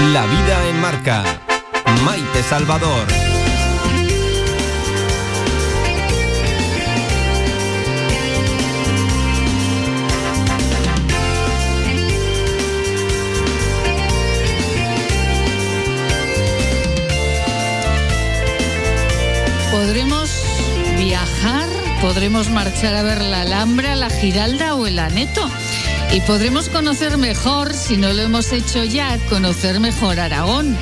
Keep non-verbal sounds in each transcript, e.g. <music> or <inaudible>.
La vida en marca. Maite Salvador. Podremos viajar, podremos marchar a ver la Alhambra, la Giralda o el Aneto. Y podremos conocer mejor, si no lo hemos hecho ya, conocer mejor Aragón.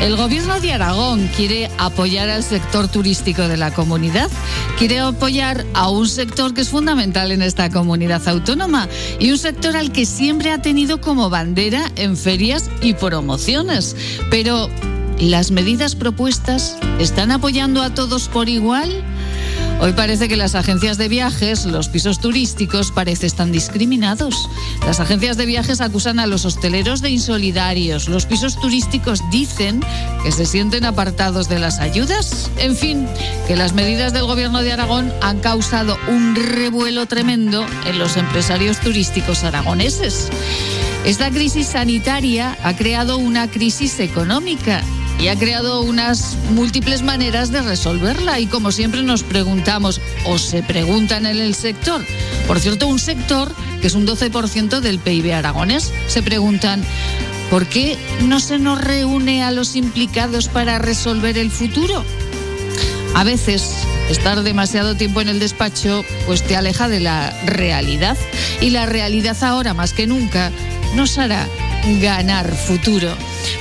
El gobierno de Aragón quiere apoyar al sector turístico de la comunidad, quiere apoyar a un sector que es fundamental en esta comunidad autónoma y un sector al que siempre ha tenido como bandera en ferias y promociones. Pero, ¿las medidas propuestas están apoyando a todos por igual? Hoy parece que las agencias de viajes, los pisos turísticos, parece están discriminados. Las agencias de viajes acusan a los hosteleros de insolidarios. Los pisos turísticos dicen que se sienten apartados de las ayudas. En fin, que las medidas del gobierno de Aragón han causado un revuelo tremendo en los empresarios turísticos aragoneses. Esta crisis sanitaria ha creado una crisis económica y ha creado unas múltiples maneras de resolverla. Y como siempre nos preguntamos, o se preguntan en el sector, por cierto, un sector que es un 12% del PIB aragonés, se preguntan, ¿por qué no se nos reúne a los implicados para resolver el futuro? A veces estar demasiado tiempo en el despacho pues te aleja de la realidad y la realidad ahora más que nunca nos hará ganar futuro.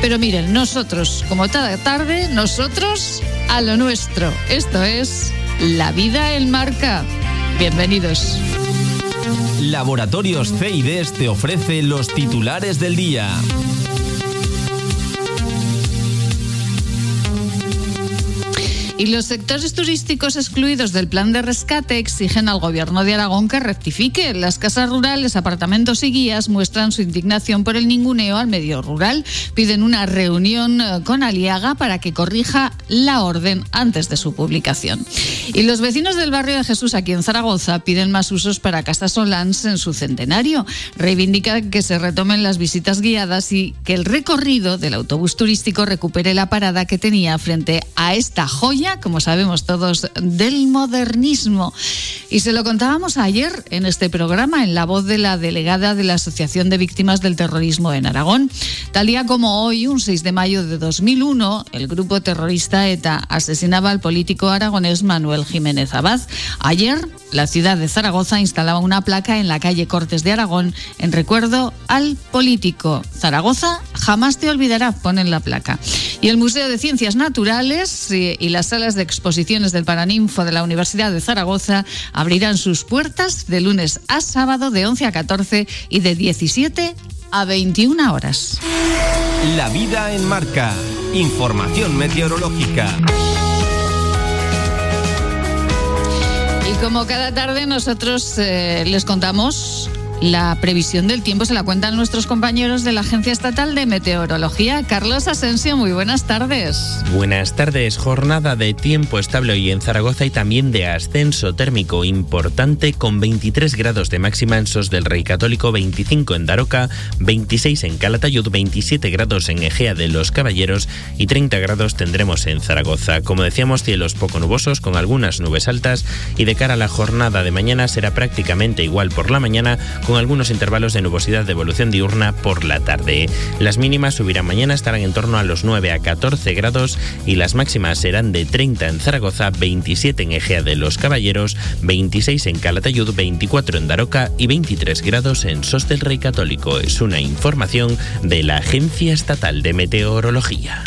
Pero miren, nosotros, como cada tarde, nosotros a lo nuestro. Esto es La Vida en Marca. Bienvenidos. Laboratorios CIDES te ofrece los titulares del día. Y los sectores turísticos excluidos del plan de rescate exigen al gobierno de Aragón que rectifique. Las casas rurales, apartamentos y guías muestran su indignación por el ninguneo al medio rural. Piden una reunión eh, con Aliaga para que corrija la orden antes de su publicación. Y los vecinos del barrio de Jesús aquí en Zaragoza piden más usos para Casas Solans en su centenario. Reivindican que se retomen las visitas guiadas y que el recorrido del autobús turístico recupere la parada que tenía frente a esta joya como sabemos todos, del modernismo. Y se lo contábamos ayer en este programa, en la voz de la delegada de la Asociación de Víctimas del Terrorismo en Aragón. Tal día como hoy, un 6 de mayo de 2001, el grupo terrorista ETA asesinaba al político aragonés Manuel Jiménez Abad. Ayer, la ciudad de Zaragoza instalaba una placa en la calle Cortes de Aragón en recuerdo al político. Zaragoza jamás te olvidará, ponen la placa. Y el Museo de Ciencias Naturales y las salas de exposiciones del Paraninfo de la Universidad de Zaragoza abrirán sus puertas de lunes a sábado de 11 a 14 y de 17 a 21 horas. La vida en marca. Información meteorológica. Y como cada tarde nosotros eh, les contamos la previsión del tiempo se la cuentan nuestros compañeros de la Agencia Estatal de Meteorología. Carlos Asensio, muy buenas tardes. Buenas tardes. Jornada de tiempo estable hoy en Zaragoza y también de ascenso térmico importante con 23 grados de máxima en Sos del Rey Católico, 25 en Daroca, 26 en Calatayud, 27 grados en Egea de los Caballeros y 30 grados tendremos en Zaragoza. Como decíamos, cielos poco nubosos con algunas nubes altas y de cara a la jornada de mañana será prácticamente igual por la mañana con algunos intervalos de nubosidad de evolución diurna por la tarde. Las mínimas subirán mañana, estarán en torno a los 9 a 14 grados y las máximas serán de 30 en Zaragoza, 27 en Egea de los Caballeros, 26 en Calatayud, 24 en Daroca y 23 grados en Sos del Rey Católico. Es una información de la Agencia Estatal de Meteorología.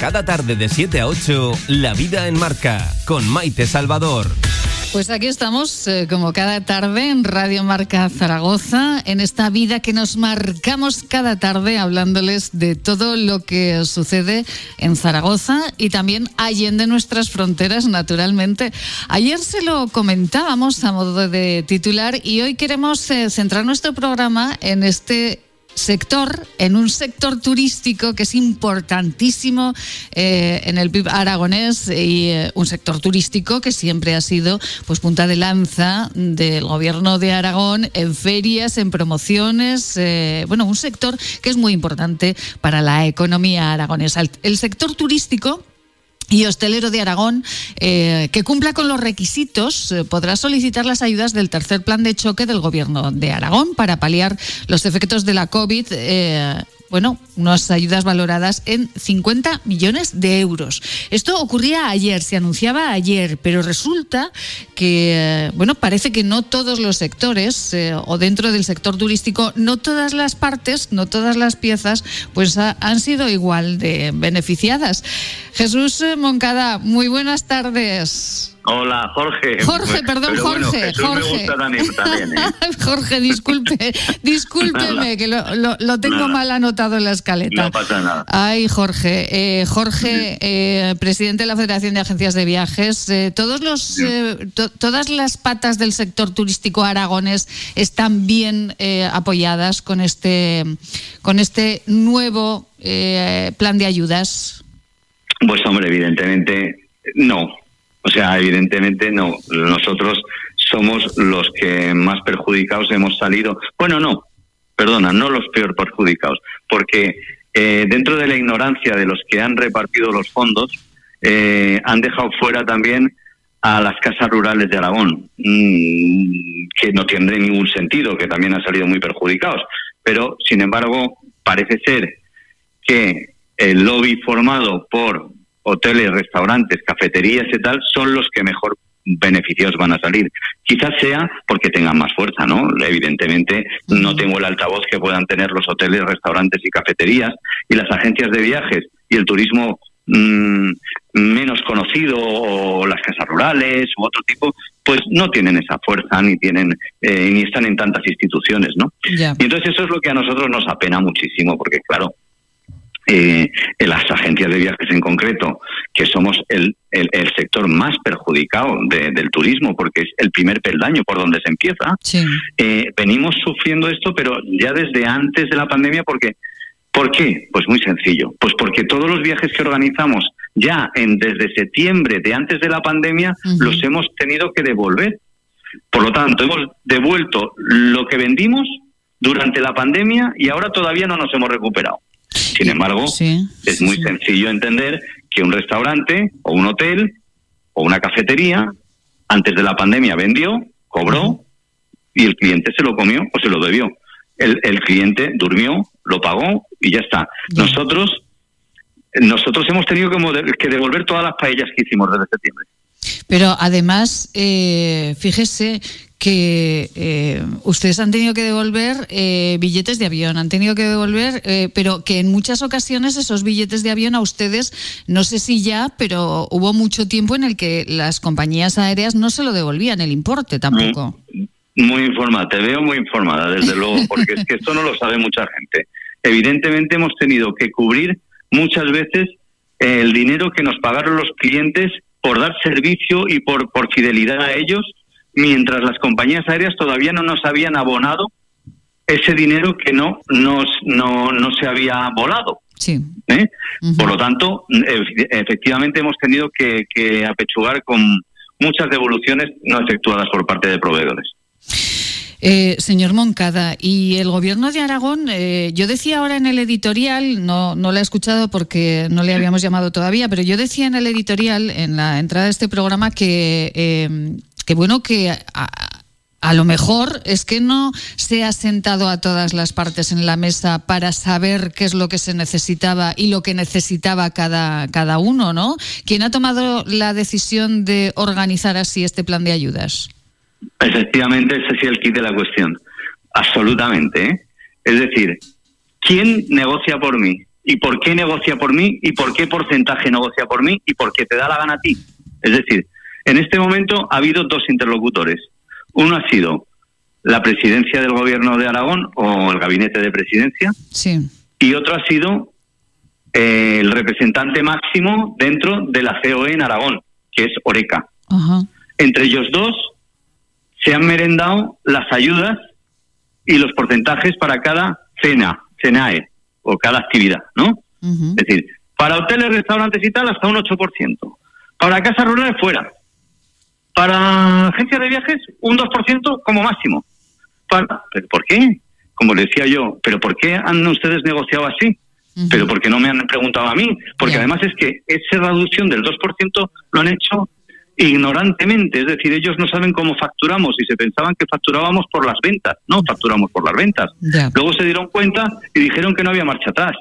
Cada tarde de 7 a 8, La Vida en Marca, con Maite Salvador. Pues aquí estamos, eh, como cada tarde, en Radio Marca Zaragoza, en esta vida que nos marcamos cada tarde, hablándoles de todo lo que sucede en Zaragoza y también allende nuestras fronteras, naturalmente. Ayer se lo comentábamos a modo de titular y hoy queremos eh, centrar nuestro programa en este sector, en un sector turístico que es importantísimo eh, en el PIB aragonés y eh, un sector turístico que siempre ha sido pues punta de lanza del gobierno de Aragón en ferias, en promociones, eh, bueno, un sector que es muy importante para la economía aragonesa. el sector turístico y hostelero de Aragón, eh, que cumpla con los requisitos, eh, podrá solicitar las ayudas del tercer plan de choque del Gobierno de Aragón para paliar los efectos de la COVID. Eh, bueno, unas ayudas valoradas en 50 millones de euros. Esto ocurría ayer, se anunciaba ayer, pero resulta que, bueno, parece que no todos los sectores, eh, o dentro del sector turístico, no todas las partes, no todas las piezas, pues han sido igual de beneficiadas. Jesús Moncada, muy buenas tardes. Hola, Jorge. Jorge, perdón, Jorge. Jorge. también, ¿eh? <laughs> Jorge, disculpe, discúlpeme, que lo, tengo mal anotado en la escaleta. No pasa nada. Ay, Jorge. Eh, Jorge, eh, presidente de la Federación de Agencias de Viajes, todos los, todas las patas del sector turístico aragones están bien apoyadas con este, con este nuevo plan de ayudas. Pues hombre, evidentemente no. O sea, evidentemente no. Nosotros somos los que más perjudicados hemos salido. Bueno, no, perdona, no los peor perjudicados, porque eh, dentro de la ignorancia de los que han repartido los fondos, eh, han dejado fuera también a las casas rurales de Aragón, mm, que no tiene ningún sentido, que también han salido muy perjudicados. Pero, sin embargo, parece ser que el lobby formado por hoteles, restaurantes, cafeterías y tal, son los que mejor beneficios van a salir. Quizás sea porque tengan más fuerza, ¿no? Evidentemente no tengo el altavoz que puedan tener los hoteles, restaurantes y cafeterías y las agencias de viajes y el turismo mm, menos conocido o las casas rurales u otro tipo, pues no tienen esa fuerza ni tienen eh, ni están en tantas instituciones, ¿no? Y entonces eso es lo que a nosotros nos apena muchísimo porque claro, eh, las agencias de viajes en concreto, que somos el, el, sector más perjudicado del turismo, porque es el primer peldaño por donde se empieza, eh, venimos sufriendo esto, pero ya desde antes de la pandemia, porque ¿por qué? Pues muy sencillo, pues porque todos los viajes que organizamos ya en desde septiembre de antes de la pandemia los hemos tenido que devolver. Por lo tanto, hemos devuelto lo que vendimos durante la pandemia y ahora todavía no nos hemos recuperado. Sin embargo, es muy sencillo entender que un restaurante o un hotel o una cafetería antes de la pandemia vendió, cobró y el cliente se lo comió o se lo debió. El, el cliente durmió, lo pagó y ya está. Nosotros nosotros hemos tenido que devolver todas las paellas que hicimos desde septiembre. Pero además, eh, fíjese que eh, ustedes han tenido que devolver eh, billetes de avión, han tenido que devolver, eh, pero que en muchas ocasiones esos billetes de avión a ustedes, no sé si ya, pero hubo mucho tiempo en el que las compañías aéreas no se lo devolvían el importe tampoco. Muy, informada, te veo muy informada, desde luego, porque es que esto no lo sabe mucha gente. Evidentemente hemos tenido que cubrir muchas veces el dinero que nos pagaron los clientes por dar servicio y por, por fidelidad a ellos mientras las compañías aéreas todavía no nos habían abonado ese dinero que no nos no, no se había volado. Sí. ¿Eh? Por lo tanto, efectivamente hemos tenido que, apechugar con muchas devoluciones no efectuadas por parte de proveedores. Eh, señor Moncada, y el gobierno de Aragón, eh, yo decía ahora en el editorial, no, no lo he escuchado porque no le habíamos llamado todavía, pero yo decía en el editorial, en la entrada de este programa, que que bueno que a, lo mejor es que no se ha sentado a todas las partes en la mesa para saber qué es lo que se necesitaba y lo que necesitaba cada, cada uno, ¿no? ¿Quién ha tomado la decisión de organizar así este plan de ayudas? Efectivamente, ese es el kit de la cuestión. Absolutamente. ¿eh? Es decir, ¿quién negocia por mí? ¿Y por qué negocia por mí? ¿Y por qué porcentaje negocia por mí? ¿Y por qué te da la gana a ti? Es decir, en este momento ha habido dos interlocutores. Uno ha sido la presidencia del gobierno de Aragón o el gabinete de presidencia. Sí. Y otro ha sido eh, el representante máximo dentro de la COE en Aragón, que es Oreca. Entre ellos dos se han merendado las ayudas y los porcentajes para cada cena, cenae, o cada actividad, ¿no? Es decir, para hoteles, restaurantes y tal, hasta un 8%. Para casas rurales, fuera. Para agencias de viajes, un 2% como máximo. Para, ¿Pero por qué? Como le decía yo, ¿pero por qué han ustedes negociado así? Pero porque no me han preguntado a mí. Porque además es que esa reducción del 2% lo han hecho ignorantemente, es decir, ellos no saben cómo facturamos y se pensaban que facturábamos por las ventas, no facturamos por las ventas. Luego se dieron cuenta y dijeron que no había marcha atrás.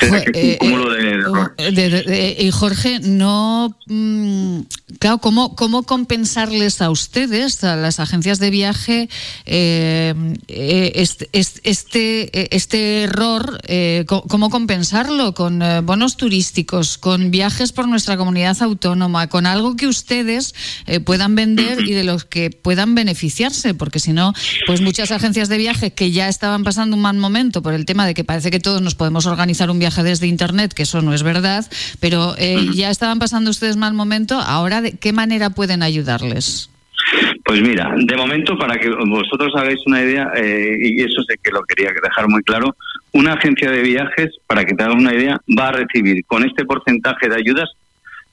<laughs> Y Jorge, no. Mm, claro, ¿cómo, ¿cómo compensarles a ustedes, a las agencias de viaje, eh, eh, este, este, este error? Eh, ¿Cómo compensarlo? ¿Con bonos turísticos, con viajes por nuestra comunidad autónoma, con algo que ustedes puedan vender y de los que puedan beneficiarse? Porque si no, pues muchas agencias de viaje que ya estaban pasando un mal momento por el tema de que parece que todos nos podemos organizar un viaje desde Internet, que eso no es verdad, pero eh, ya estaban pasando ustedes mal momento. Ahora, ¿de qué manera pueden ayudarles? Pues mira, de momento, para que vosotros hagáis una idea, eh, y eso sé que lo quería dejar muy claro, una agencia de viajes, para que te hagas una idea, va a recibir con este porcentaje de ayudas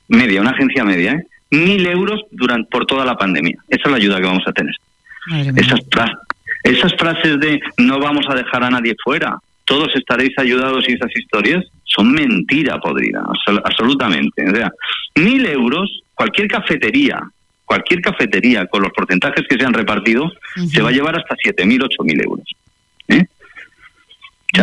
media, una agencia media, ¿eh? mil euros durante, por toda la pandemia. Esa es la ayuda que vamos a tener. Esas, esas frases de no vamos a dejar a nadie fuera, todos estaréis ayudados y esas historias son mentira podrida, absolutamente. O sea, mil euros, cualquier cafetería, cualquier cafetería con los porcentajes que se han repartido, se va a llevar hasta siete mil, ocho mil euros. ¿eh?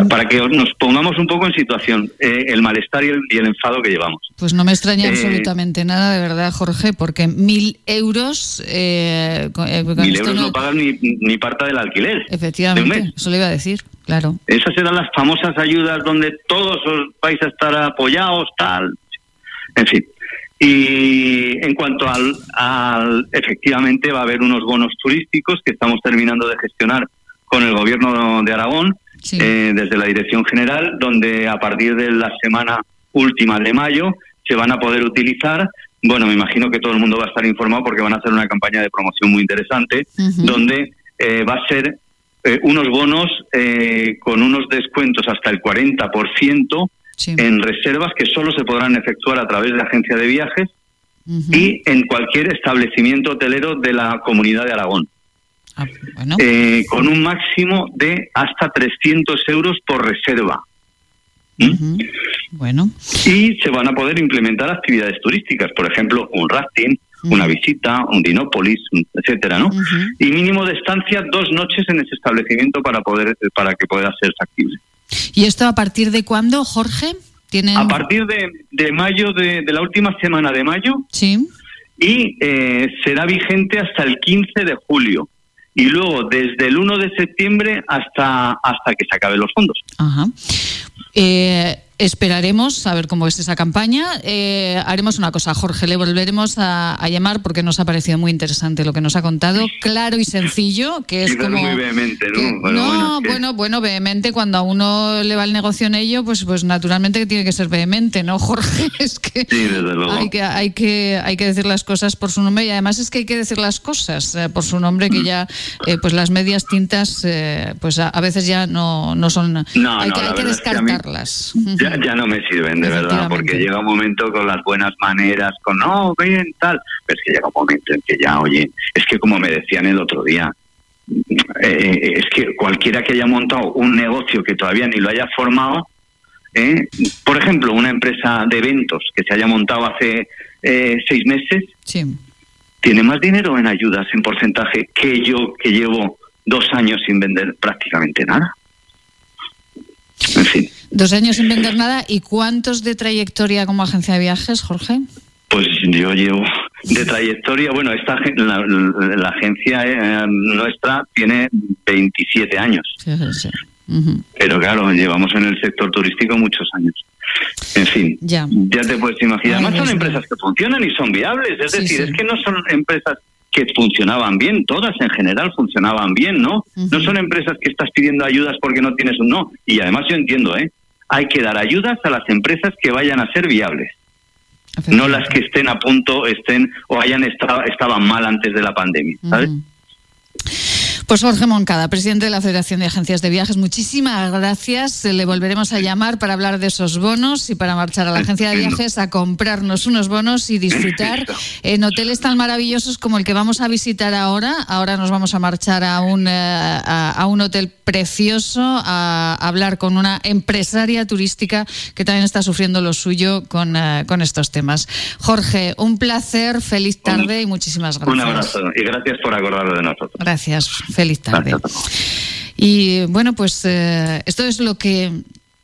Para que nos pongamos un poco en situación, eh, el malestar y el, enfado que llevamos. Pues no me extraña eh, absolutamente nada, de verdad, Jorge, porque mil euros... Eh, mil euros no, pagan ni, ni, parte del alquiler. Efectivamente, eso le iba a decir, claro. Esas eran las famosas ayudas donde todos os vais a estar apoyados, tal. En fin. Y en cuanto al, al, efectivamente va a haber unos bonos turísticos que estamos terminando de gestionar con el gobierno de Aragón, eh, desde la Dirección General, donde a partir de la semana última de mayo se van a poder utilizar. Bueno, me imagino que todo el mundo va a estar informado porque van a hacer una campaña de promoción muy interesante, donde eh, va a ser eh, unos bonos con unos descuentos hasta el 40% en reservas que solo se podrán efectuar a través de agencia de viajes y en cualquier establecimiento hotelero de la comunidad de Aragón. Ah, eh, con un máximo de hasta 300 euros por reserva. ¿Mm? Bueno. Y se van a poder implementar actividades turísticas, por ejemplo, un rafting, una visita, un dinópolis, etcétera, ¿no? Y mínimo de estancia dos noches en ese establecimiento para poder para que pueda ser factible. ¿Y esto a partir de cuándo, Jorge? A partir de, mayo, de, la última semana de mayo. Sí. Y eh, será vigente hasta el 15 de julio y luego desde el 1 de septiembre hasta, hasta que se acaben los fondos. Ajá. Eh, Esperaremos a ver cómo es esa campaña. Eh, haremos una cosa, Jorge, le volveremos a, llamar porque nos ha parecido muy interesante lo que nos ha contado, claro y sencillo, que es como... muy vehemente, ¿no? no, bueno, bueno, vehemente, cuando a uno le va el negocio en ello, pues, pues naturalmente que tiene que ser vehemente, ¿no, Jorge? <laughs> Es que, sí, desde luego. Hay que, hay, que, hay que decir las cosas por su nombre y además es que hay que decir las cosas eh, por su nombre, que ya, eh, pues las medias tintas, pues a, veces ya no, no son... No, hay, que, hay que descartarlas <laughs> ya, no me sirven, de verdad, porque llega un momento con las buenas maneras, con no, bien, tal, pero es que llega un momento en que ya, oye, es que como me decían el otro día, eh, es que cualquiera que haya montado un negocio que todavía ni lo haya formado, eh, por ejemplo, una empresa de eventos que se haya montado hace eh, seis meses, tiene más dinero en ayudas en porcentaje que yo que llevo dos años sin vender prácticamente nada. En fin. Dos años sin vender nada. ¿Y cuántos de trayectoria como agencia de viajes, Jorge? Pues yo llevo de trayectoria, bueno, esta la, agencia eh, nuestra tiene 27 años. Pero claro, llevamos en el sector turístico muchos años. En fin, ya, te puedes imaginar. Además son empresas que funcionan y son viables. Es decir, es que no son empresas que funcionaban bien, todas en general funcionaban bien, ¿no? No son empresas que estás pidiendo ayudas porque no tienes un no. Y además yo entiendo, ¿eh? Hay que dar ayudas a las empresas que vayan a ser viables. No las que estén a punto, estén o hayan estado, estaban mal antes de la pandemia, ¿sabes? Pues Jorge Moncada, presidente de la Federación de Agencias de Viajes, muchísimas gracias. Le volveremos a llamar para hablar de esos bonos y para marchar a la agencia de viajes a comprarnos unos bonos y disfrutar en hoteles tan maravillosos como el que vamos a visitar ahora. Ahora nos vamos a marchar a un, eh, a, un hotel precioso a hablar con una empresaria turística que también está sufriendo lo suyo con, eh, con estos temas. Jorge, un placer, feliz tarde y muchísimas gracias. Un abrazo y gracias por acordarlo de nosotros. Gracias. Feliz tarde. Y bueno, pues eh, esto es lo que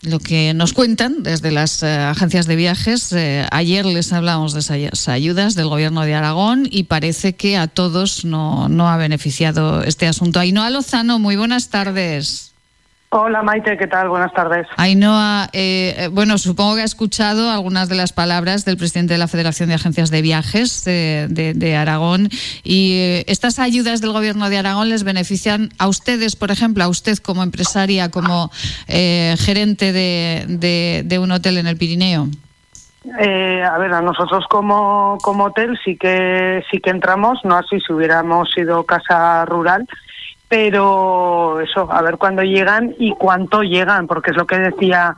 lo que nos cuentan desde las eh, agencias de viajes. Eh, ayer les hablamos de esas ayudas del Gobierno de Aragón y parece que a todos no, no ha beneficiado este asunto. Ainhoa Lozano, muy buenas tardes. Hola Maite, ¿qué tal? Buenas tardes. Ainhoa, eh, eh, bueno, supongo que ha escuchado algunas de las palabras del presidente de la Federación de Agencias de Viajes eh, de, Aragón y estas ayudas del gobierno de Aragón les benefician a ustedes, por ejemplo, a usted como empresaria, como gerente de, un hotel en el Pirineo. a ver, a nosotros como, como hotel sí que sí que entramos, no así si hubiéramos sido casa rural pero eso, a ver cuándo llegan y cuánto llegan, porque es lo que decía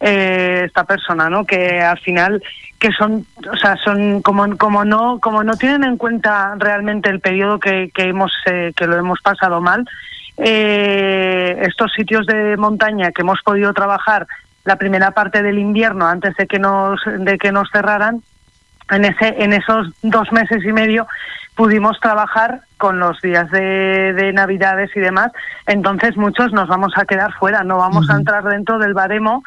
eh, esta persona, ¿no? Que al final que son, o sea, son como como no como no tienen en cuenta realmente el periodo que, que hemos eh, que lo hemos pasado mal. Eh, estos sitios de montaña que hemos podido trabajar la primera parte del invierno antes de que nos de que nos cerraran en ese en esos dos meses y medio pudimos trabajar con los días de, navidades y demás entonces muchos nos vamos a quedar fuera no vamos a entrar dentro del baremo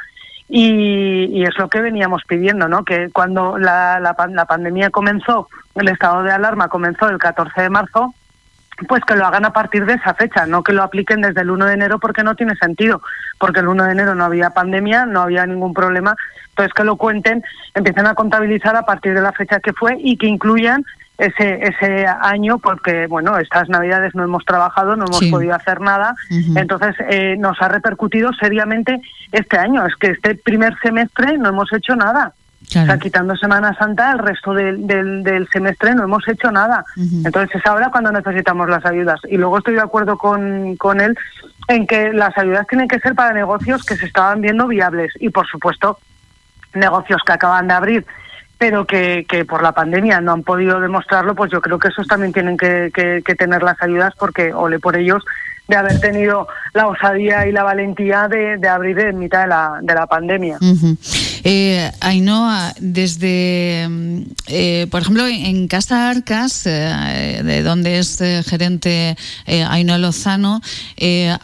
y, es lo que veníamos pidiendo, ¿no? Que cuando la, la, la pandemia comenzó, el estado de alarma comenzó el 14 de marzo, pues que lo hagan a partir de esa fecha, no que lo apliquen desde el 1 de enero porque no tiene sentido, porque el 1 de enero no había pandemia, no había ningún problema, entonces que lo cuenten, empiecen a contabilizar a partir de la fecha que fue y que incluyan ese ese año porque bueno estas navidades no hemos trabajado no hemos podido hacer nada. Entonces eh, nos ha repercutido seriamente este año. Es que este primer semestre no hemos hecho nada. O sea, quitando Semana Santa, el resto del, del, semestre no hemos hecho nada. Entonces es ahora cuando necesitamos las ayudas. Y luego estoy de acuerdo con, con él en que las ayudas tienen que ser para negocios que se estaban viendo viables. Y por supuesto, negocios que acaban de abrir pero que, que por la pandemia no han podido demostrarlo, pues yo creo que esos también tienen que, que, que tener las ayudas porque ole por ellos de haber tenido la osadía y la valentía de, de abrir en mitad de la, de la pandemia. Eh, Ainhoa, desde, eh, por ejemplo, en Casa Arcas, eh, de donde es eh, gerente eh, Ainhoa Lozano,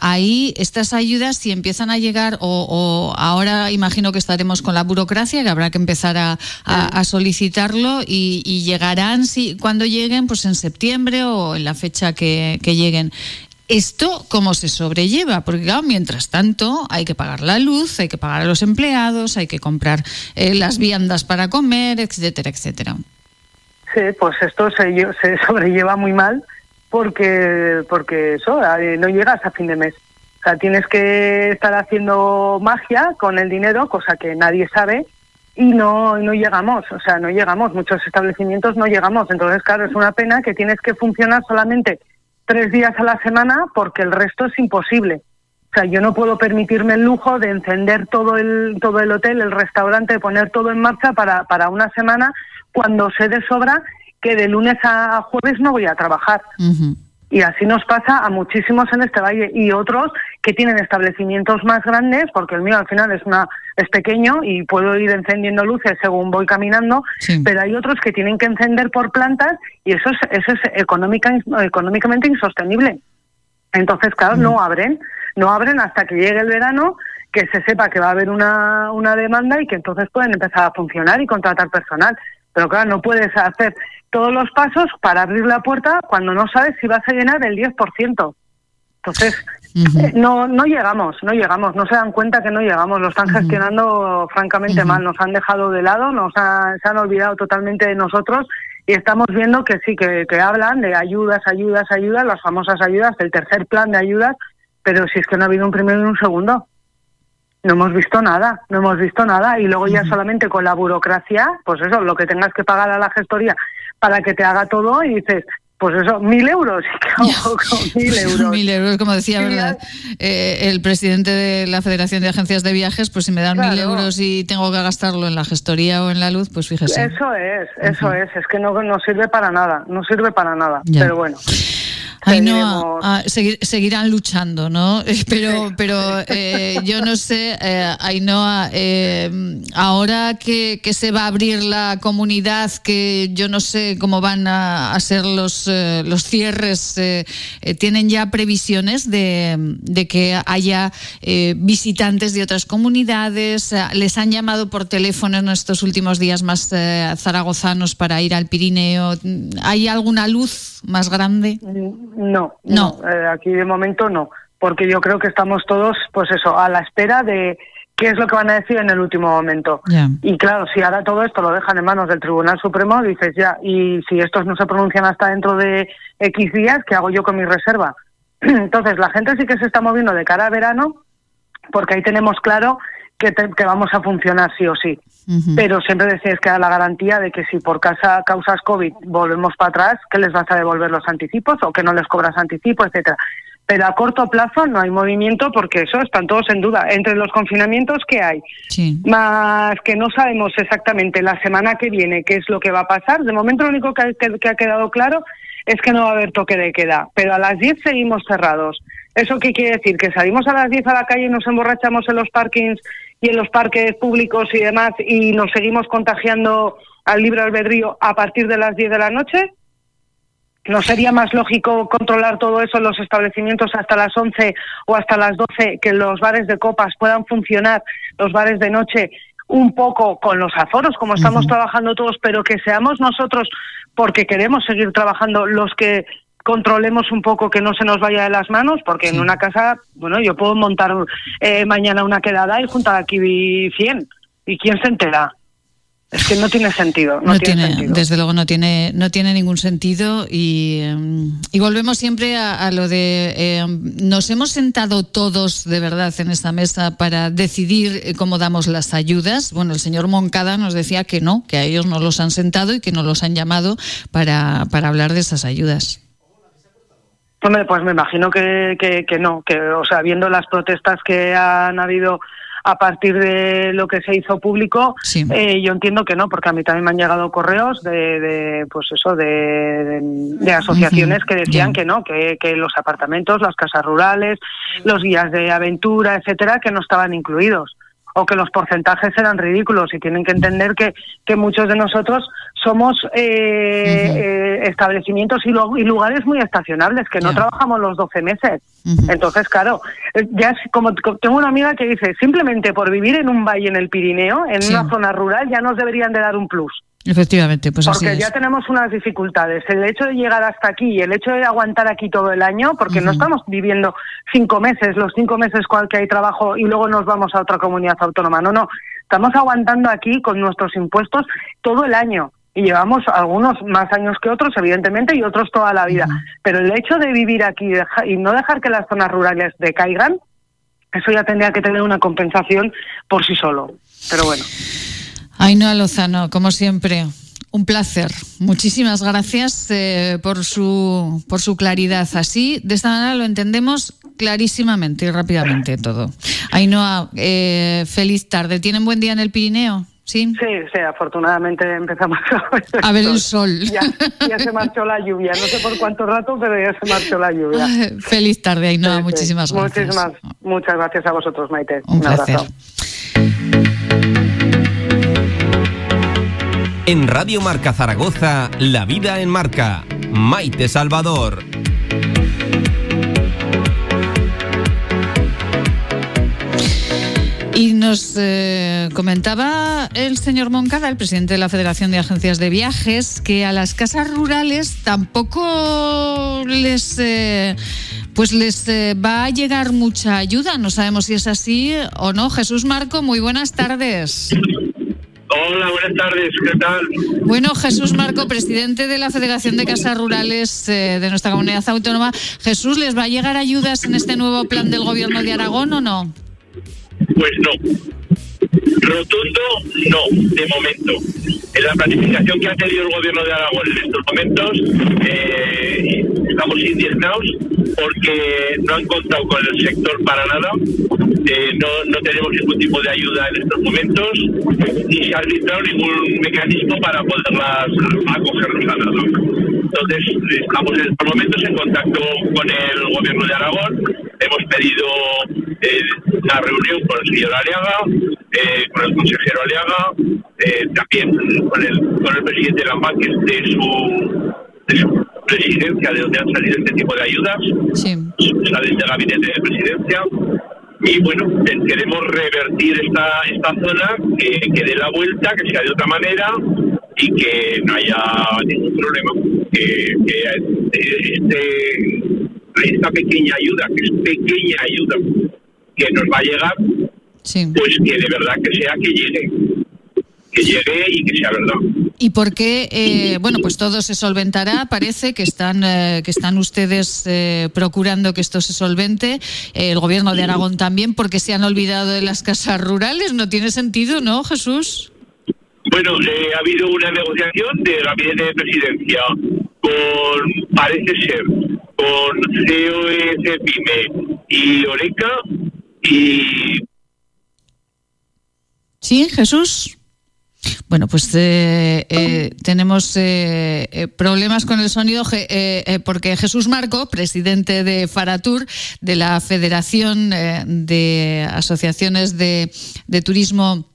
ahí estas ayudas si empiezan a llegar, o, ahora imagino que estaremos con la burocracia, que habrá que empezar a, a, solicitarlo y, llegarán, si, cuando lleguen, pues en septiembre o en la fecha que, que lleguen. ¿Esto cómo se sobrelleva? Porque claro, mientras tanto hay que pagar la luz, hay que pagar a los empleados, hay que comprar eh, las viandas para comer, etcétera, etcétera. Sí, pues esto se, se <laughs> sobrelleva muy mal porque porque eso eh, no llegas a fin de mes. O sea, tienes que estar haciendo magia con el dinero, cosa que nadie sabe, y no, no llegamos, o sea, no llegamos. Muchos establecimientos no llegamos. Entonces, claro, es una pena que tienes que funcionar solamente tres días a la semana porque el resto es imposible. O sea, yo no puedo permitirme el lujo de encender todo el, todo el hotel, el restaurante, poner todo en marcha para, para una semana cuando sé de sobra que de lunes a jueves no voy a trabajar. Y así nos pasa a muchísimos en este valle y otros que tienen establecimientos más grandes, porque el mío al final es una es pequeño y puedo ir encendiendo luces según voy caminando, pero hay otros que tienen que encender por plantas y eso es, eso es económica, económicamente insostenible. Entonces, claro, no abren, no abren hasta que llegue el verano, que se sepa que va a haber una, una demanda y que entonces pueden empezar a funcionar y contratar personal. Pero claro, no puedes hacer todos los pasos para abrir la puerta cuando no sabes si vas a llenar el 10%. Entonces, eh, no, no llegamos, no llegamos, no se dan cuenta que no llegamos, lo están gestionando francamente mal, nos han dejado de lado, nos se han olvidado totalmente de nosotros y estamos viendo que sí, que, que hablan de ayudas, ayudas, ayudas, las famosas ayudas, el tercer plan de ayudas, pero si es que no ha habido un primero y un segundo. No hemos visto nada, no hemos visto nada y luego ya solamente con la burocracia, pues eso, lo que tengas que pagar a la gestoría para que te haga todo y dices, pues eso, mil euros. <laughs> <laughs> mil <laughs> euros. mil euros, como decía, ¿verdad? Eh, el presidente de la Federación de Agencias de Viajes, pues si me dan mil euros y tengo que gastarlo en la gestoría o en la luz, pues fíjese. Eso es, eso es, es que no, no sirve para nada, no sirve para nada, pero bueno. Ay, no, seguirán luchando, ¿no? <laughs> Pero, pero eh, yo no sé, eh, Ainhoa, eh, ahora que, se va a abrir la comunidad, que yo no sé cómo van a, ser los, eh, los cierres, ¿tienen ya previsiones de, de que haya visitantes de otras comunidades? ¿Les han llamado por teléfono en estos últimos días más zaragozanos para ir al Pirineo? ¿Hay alguna luz más grande? Mm, no, no, eh, aquí de momento no, porque yo creo que estamos todos, pues eso, a la espera de qué es lo que van a decir en el último momento. Y claro, si ahora todo esto lo dejan en manos del Tribunal Supremo, dices ya, y si estos no se pronuncian hasta dentro de X días, ¿qué hago yo con mi reserva? <clears throat> Entonces, la gente sí que se está moviendo de cara a verano, porque ahí tenemos claro que, que vamos a funcionar sí o sí. Pero siempre decís que da la garantía de que si por casa causas COVID volvemos para atrás, que les vas a devolver los anticipos o que no les cobras anticipo, etcétera. Pero a corto plazo no hay movimiento porque eso están todos en duda. Entre los confinamientos que hay, más que no sabemos exactamente la semana que viene qué es lo que va a pasar, de momento lo único que que ha quedado claro es que no va a haber toque de queda. Pero a las 10 seguimos cerrados. ¿Eso qué quiere decir? ¿Que salimos a las 10 a la calle y nos emborrachamos en los parkings y en los parques públicos y demás y nos seguimos contagiando al libre albedrío a partir de las 10 de la noche? ¿No sería más lógico controlar todo eso en los establecimientos hasta las 11 o hasta las 12, que los bares de copas puedan funcionar, los bares de noche, un poco con los aforos, como estamos trabajando todos, pero que seamos nosotros, porque queremos seguir trabajando, los que controlemos un poco que no se nos vaya de las manos, porque en una casa, bueno, yo puedo montar eh, mañana una quedada y juntar aquí 100. ¿Y quién se entera? Es que no tiene sentido. No, tiene, desde luego no tiene, no tiene ningún sentido y, em, y volvemos siempre a, lo de em, nos hemos sentado todos de verdad en esta mesa para decidir eh, cómo damos las ayudas. Bueno, el señor Moncada nos decía que no, que a ellos no los han sentado y que no los han llamado para, para hablar de esas ayudas. Hombre, pues me imagino que, que, no, que, o sea, viendo las protestas que han habido a partir de lo que se hizo público, eh, yo entiendo que no, porque a mí también me han llegado correos de, de pues eso, de, de, asociaciones que decían que no, que, que los apartamentos, las casas rurales, los guías de aventura, etcétera, que no estaban incluidos o que los porcentajes eran ridículos y tienen que entender que, que muchos de nosotros somos eh, eh, establecimientos y, lugares muy estacionables, que no trabajamos los 12 meses. Entonces, claro, eh, ya es como tengo una amiga que dice, simplemente por vivir en un valle en el Pirineo, en una zona rural, ya nos deberían de dar un plus. Efectivamente, pues porque ya tenemos unas dificultades. El hecho de llegar hasta aquí y el hecho de aguantar aquí todo el año, porque no estamos viviendo cinco meses, los cinco meses cual que hay trabajo y luego nos vamos a otra comunidad autónoma. No, no. Estamos aguantando aquí con nuestros impuestos todo el año y llevamos algunos más años que otros, evidentemente, y otros toda la vida. Pero el hecho de vivir aquí y no dejar que las zonas rurales decaigan, eso ya tendría que tener una compensación por sí solo. Pero bueno. Ainhoa Lozano, como siempre, un placer. Muchísimas gracias eh, por, su, por su claridad. Así, de esta manera lo entendemos clarísimamente y rápidamente todo. Ainhoa, eh, feliz tarde. ¿Tienen buen día en el Pirineo? ¿Sí? Sí, sí, afortunadamente empezamos a ver el sol. Ya, ya, se marchó la lluvia, no sé por cuánto rato, pero ya se marchó la lluvia. <laughs> Feliz tarde, Ainhoa, muchísimas gracias. Muchísimas, muchas gracias a vosotros, Maite. Un, abrazo. En Radio Marca Zaragoza, La Vida en Marca. Maite Salvador. Y nos eh, comentaba el señor Moncada, el presidente de la Federación de Agencias de Viajes, que a las casas rurales tampoco les, eh, pues les eh, va a llegar mucha ayuda. No sabemos si es así o no. Jesús Marco, muy buenas tardes. Hola, buenas tardes, ¿qué tal? Bueno, Jesús Marco, presidente de la Federación de Casas Rurales eh, de nuestra comunidad autónoma. Jesús, ¿les va a llegar ayudas en este nuevo plan del gobierno de Aragón o no? Pues no. Rotundo, no, de momento. en la planificación que ha tenido el gobierno de Aragón en estos momentos, eh, estamos indignados porque no han contado con el sector para nada. Eh, no, no tenemos ningún tipo de ayuda en estos momentos, ni se ha arbitrado ningún mecanismo para poderlas acogernos a nada. Entonces, estamos en estos momentos en contacto con el gobierno de Aragón. Hemos pedido eh, una reunión con el señor Aliaga, eh, con el consejero Aliaga, eh, también con el, con el presidente Lambaques de su, de su presidencia, de donde han salido este tipo de ayudas, Sí. salen del gabinete de presidencia. Y bueno, queremos revertir esta, esta zona, que, que dé la vuelta, que sea de otra manera y que no haya ningún problema. Que, que este, esta pequeña ayuda, que es pequeña ayuda que nos va a llegar, Sí. pues que de verdad que sea que llegue, que llegue y que sea verdad. ¿Y por qué? eh, bueno, pues todo se solventará. Parece que están, eh, que están ustedes eh, procurando que esto se solvente. El gobierno de Aragón también, porque se han olvidado de las casas rurales. No tiene sentido, ¿no, Jesús? Bueno, ha habido una negociación de gabinete de presidencia con, parece ser, con COE, CEPIME y Oreca y Sí, Jesús. Bueno, pues eh, eh, tenemos eh, eh, problemas con el sonido eh, eh, porque Jesús Marco, presidente de Faratur, de la Federación de Asociaciones de, de Turismo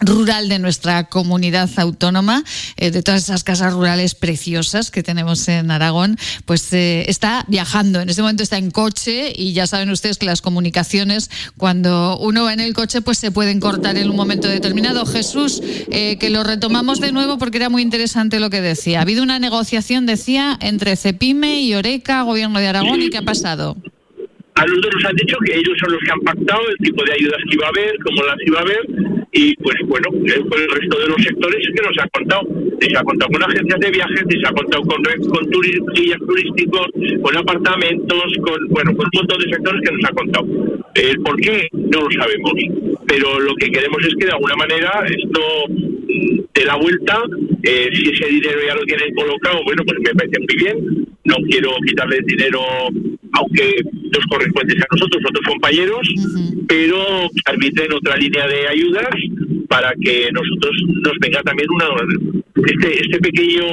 rural de nuestra comunidad autónoma, eh, de todas esas casas rurales preciosas que tenemos en Aragón, pues eh, está viajando. En este momento está en coche y ya saben ustedes que las comunicaciones, cuando uno va en el coche, pues se pueden cortar en un momento determinado. Jesús, eh, que lo retomamos de nuevo porque era muy interesante lo que decía. Ha habido una negociación, decía, entre Cepime y Oreca, Gobierno de Aragón, ¿y qué ha pasado? A nosotros nos han dicho que ellos son los que han pactado el tipo de ayudas que iba a haber, cómo las iba a haber, y pues bueno, con el resto de los sectores es que nos ha contado. Se ha contado con agencias de viajes, se ha contado con, con guías turísticos, con apartamentos, con bueno, con un montón de sectores que nos ha contado. El por qué no lo sabemos, pero lo que queremos es que de alguna manera esto mm, dé la vuelta. Eh, si ese dinero ya lo tienen colocado, bueno, pues me parece muy bien. No quiero quitarle dinero, aunque nos corresponde a nosotros, otros compañeros, Ujú. pero que arbitren otra línea de ayudas para que nosotros nos venga también una este este pequeño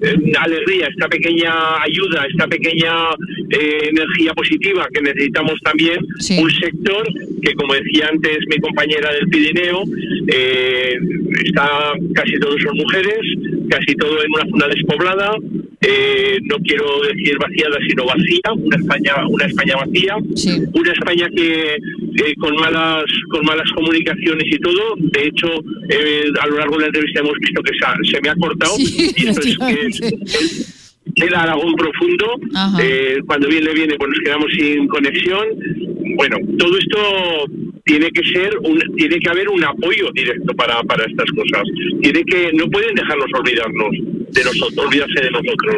eh, alegría, esta pequeña ayuda, esta pequeña eh, energía positiva que necesitamos también Sí. un sector que como decía antes mi compañera del Pirineo eh, está casi todos son mujeres, casi todo en una zona despoblada, eh, no quiero decir vaciada sino vacía, una España una España vacía Sí. una España que eh, con malas con malas comunicaciones y todo. De hecho eh, a lo largo de la entrevista hemos visto que se, me ha cortado. Sí, y esto es que es el, Aragón profundo. Eh, cuando viene viene pues nos quedamos sin conexión. Bueno todo esto tiene que ser un, tiene que haber un apoyo directo para, para estas cosas. Tiene que no pueden dejarnos olvidarnos de nosotros olvidarse de nosotros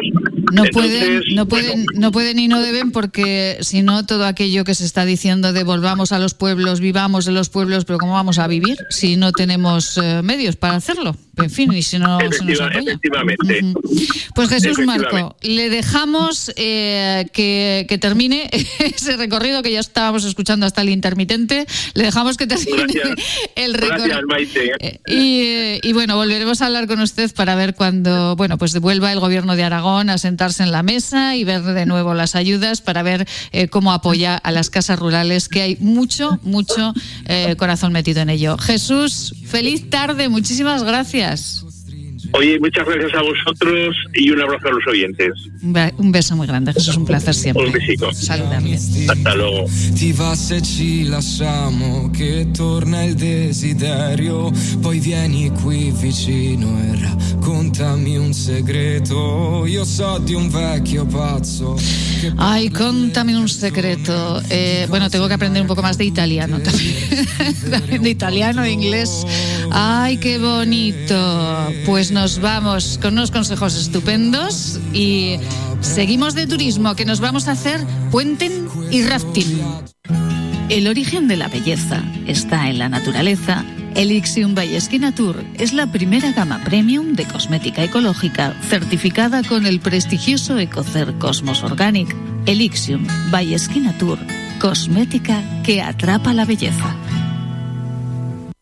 No Entonces, pueden, no pueden, bueno, no pueden y no deben porque si no todo aquello que se está diciendo de volvamos a los pueblos, vivamos en los pueblos, pero ¿cómo vamos a vivir si no tenemos eh, medios para hacerlo? En fin, y si no se nos apoya. efectivamente. Pues Jesús Efectivamente. Marco, le dejamos eh, que, que termine <laughs> ese recorrido que ya estábamos escuchando hasta el intermitente. Le dejamos que termine Gracias. <laughs> el Gracias, recorrido. Maite. Eh, Y, eh, y bueno, volveremos a hablar con usted para ver cuando, bueno, pues vuelva el gobierno de Aragón a sentarse en la mesa y ver de nuevo las ayudas para ver eh, cómo apoya a las casas rurales, que hay mucho, mucho eh, corazón metido en ello. Jesús, feliz tarde, muchísimas gracias. Oye, muchas gracias a vosotros y un abrazo a los oyentes. Un be- un beso muy grande, Jesús, un placer siempre. Un besito. Saludarle. Hasta luego. Ti va se ci lasciamo che torna il desiderio, poi vieni qui vicino e raccontami un segreto. Io so di un vecchio pazzo. Ay, contame un secreto. Eh, bueno, tengo que aprender un poco más de italiano también. <laughs> De italiano, de inglés. Ay, qué bonito. Pues nos vamos con unos consejos estupendos y seguimos de turismo, que nos vamos a hacer puenten y rafting. El origen de la belleza está en la naturaleza, Elixium by Tour es la primera gama premium de cosmética ecológica certificada con el prestigioso Ecocer Cosmos Organic. Elixium by Tour, cosmética que atrapa la belleza.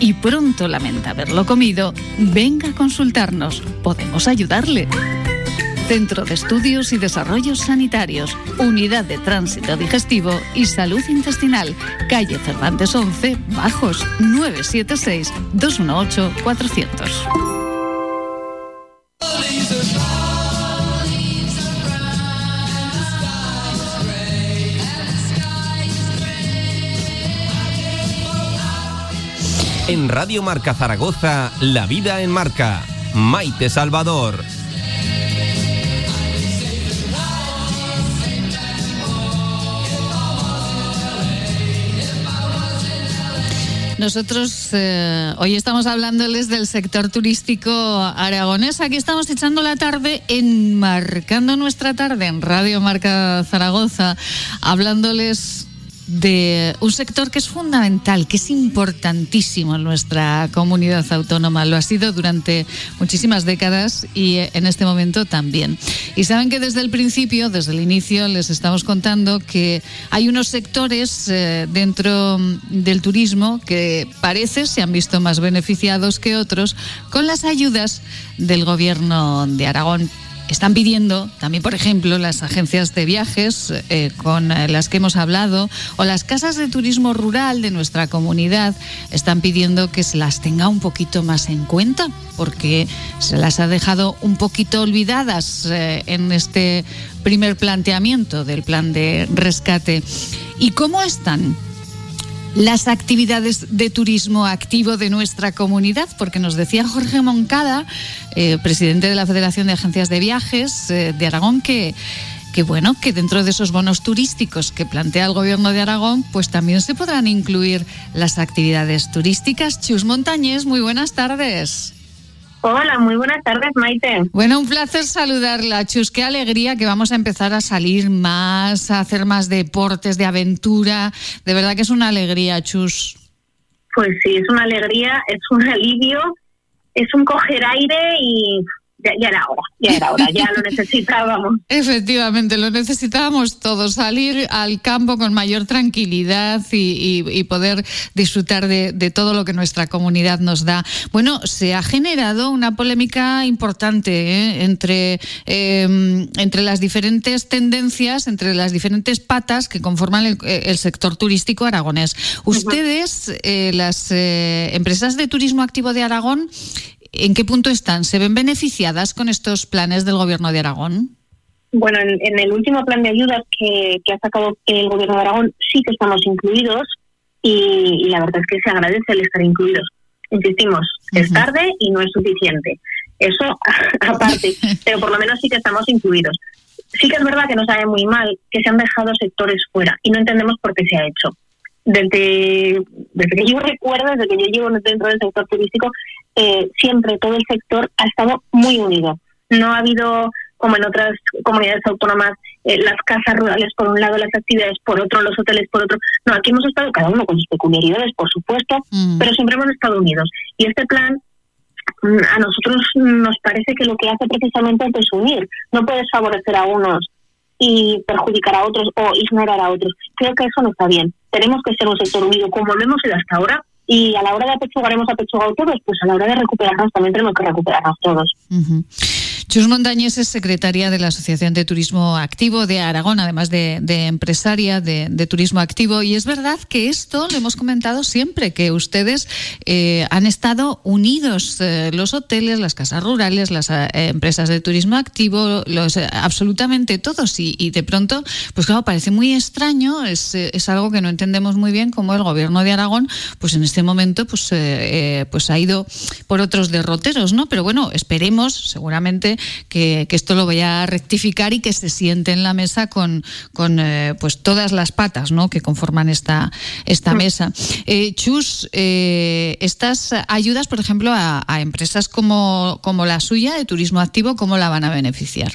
y pronto lamenta haberlo comido, venga a consultarnos. Podemos ayudarle. Centro de Estudios y Desarrollos Sanitarios, Unidad de Tránsito Digestivo y Salud Intestinal, calle Cervantes 11, Bajos, 976-218-400. En Radio Marca Zaragoza, La Vida en Marca. Maite Salvador. Nosotros eh, hoy estamos hablándoles del sector turístico aragonés. Aquí estamos echando la tarde, enmarcando nuestra tarde en Radio Marca Zaragoza, hablándoles de un sector que es fundamental, que es importantísimo en nuestra comunidad autónoma. Lo ha sido durante muchísimas décadas y en este momento también. Y saben que desde el principio, desde el inicio, les estamos contando que hay unos sectores eh, dentro del turismo que parece se han visto más beneficiados que otros con las ayudas del gobierno de Aragón están pidiendo también, por ejemplo, las agencias de viajes eh, con eh, las que hemos hablado o las casas de turismo rural de nuestra comunidad están pidiendo que se las tenga un poquito más en cuenta porque se las ha dejado un poquito olvidadas eh, en este primer planteamiento del plan de rescate. ¿Y cómo están? Las actividades de turismo activo de nuestra comunidad, porque nos decía Jorge Moncada, eh, presidente de la Federación de Agencias de Viajes eh, de Aragón, que, que bueno, que dentro de esos bonos turísticos que plantea el gobierno de Aragón, pues también se podrán incluir las actividades turísticas. Chus Montañés, muy buenas tardes. Hola, muy buenas tardes, Maite. Bueno, un placer saludarla, Chus. Qué alegría que vamos a empezar a salir más, a hacer más deportes de aventura. De verdad que es una alegría, Chus. Pues sí, es una alegría, es un alivio, es un coger aire y ya, era hora, ya era hora, ya lo <laughs> necesitábamos. Efectivamente, lo necesitábamos todos, salir al campo con mayor tranquilidad y, poder disfrutar de, todo lo que nuestra comunidad nos da. Bueno, se ha generado una polémica importante ¿eh? entre, em, entre las diferentes tendencias, entre las diferentes patas que conforman el, sector turístico aragonés. Ustedes, eh, las eh, empresas de turismo activo de Aragón, ¿En qué punto están? ¿Se ven beneficiadas con estos planes del Gobierno de Aragón? Bueno, en, el último plan de ayudas que, ha sacado el Gobierno de Aragón sí que estamos incluidos y, la verdad es que se agradece el estar incluidos. Insistimos, es tarde y no es suficiente. Eso <laughs> aparte, <laughs> pero por lo menos sí que estamos incluidos. Sí que es verdad que nos sabe muy mal que se han dejado sectores fuera y no entendemos por qué se ha hecho. Desde, desde que yo recuerdo, desde que yo llevo dentro del sector turístico, eh, siempre todo el sector ha estado muy unido. No ha habido, como en otras comunidades autónomas, eh, las casas rurales por un lado, las actividades por otro, los hoteles por otro. No, aquí hemos estado cada uno con sus peculiaridades, por supuesto, mm. pero siempre hemos estado unidos. Y este plan mm, a nosotros nos parece que lo que hace precisamente es desunir. No puedes favorecer a unos y perjudicar a otros o ignorar a otros. Creo que eso no está bien. Tenemos que ser un sector unido como lo hemos sido hasta ahora y a la hora de apechugaremos apechugado todos, pues a la hora de recuperarnos también tenemos que recuperarnos todos. Chus Montañés es secretaria de la Asociación de Turismo Activo de Aragón, además de, empresaria de, turismo activo. Y es verdad que esto lo hemos comentado siempre, que ustedes eh, han estado unidos, eh, los hoteles, las casas rurales, las eh, empresas de turismo activo, los, absolutamente todos. Y, de pronto, pues claro, parece muy extraño, es, es, algo que no entendemos muy bien cómo el gobierno de Aragón, pues en este momento, pues, pues ha ido por otros derroteros, ¿no? Pero bueno, esperemos, seguramente urgente que, esto lo vaya a rectificar y que se siente en la mesa con, con eh, pues todas las patas ¿no? que conforman esta, esta mm. mesa. Eh, Chus, eh, estas ayudas, por ejemplo, a, a, empresas como, como la suya de turismo activo, ¿cómo la van a beneficiar?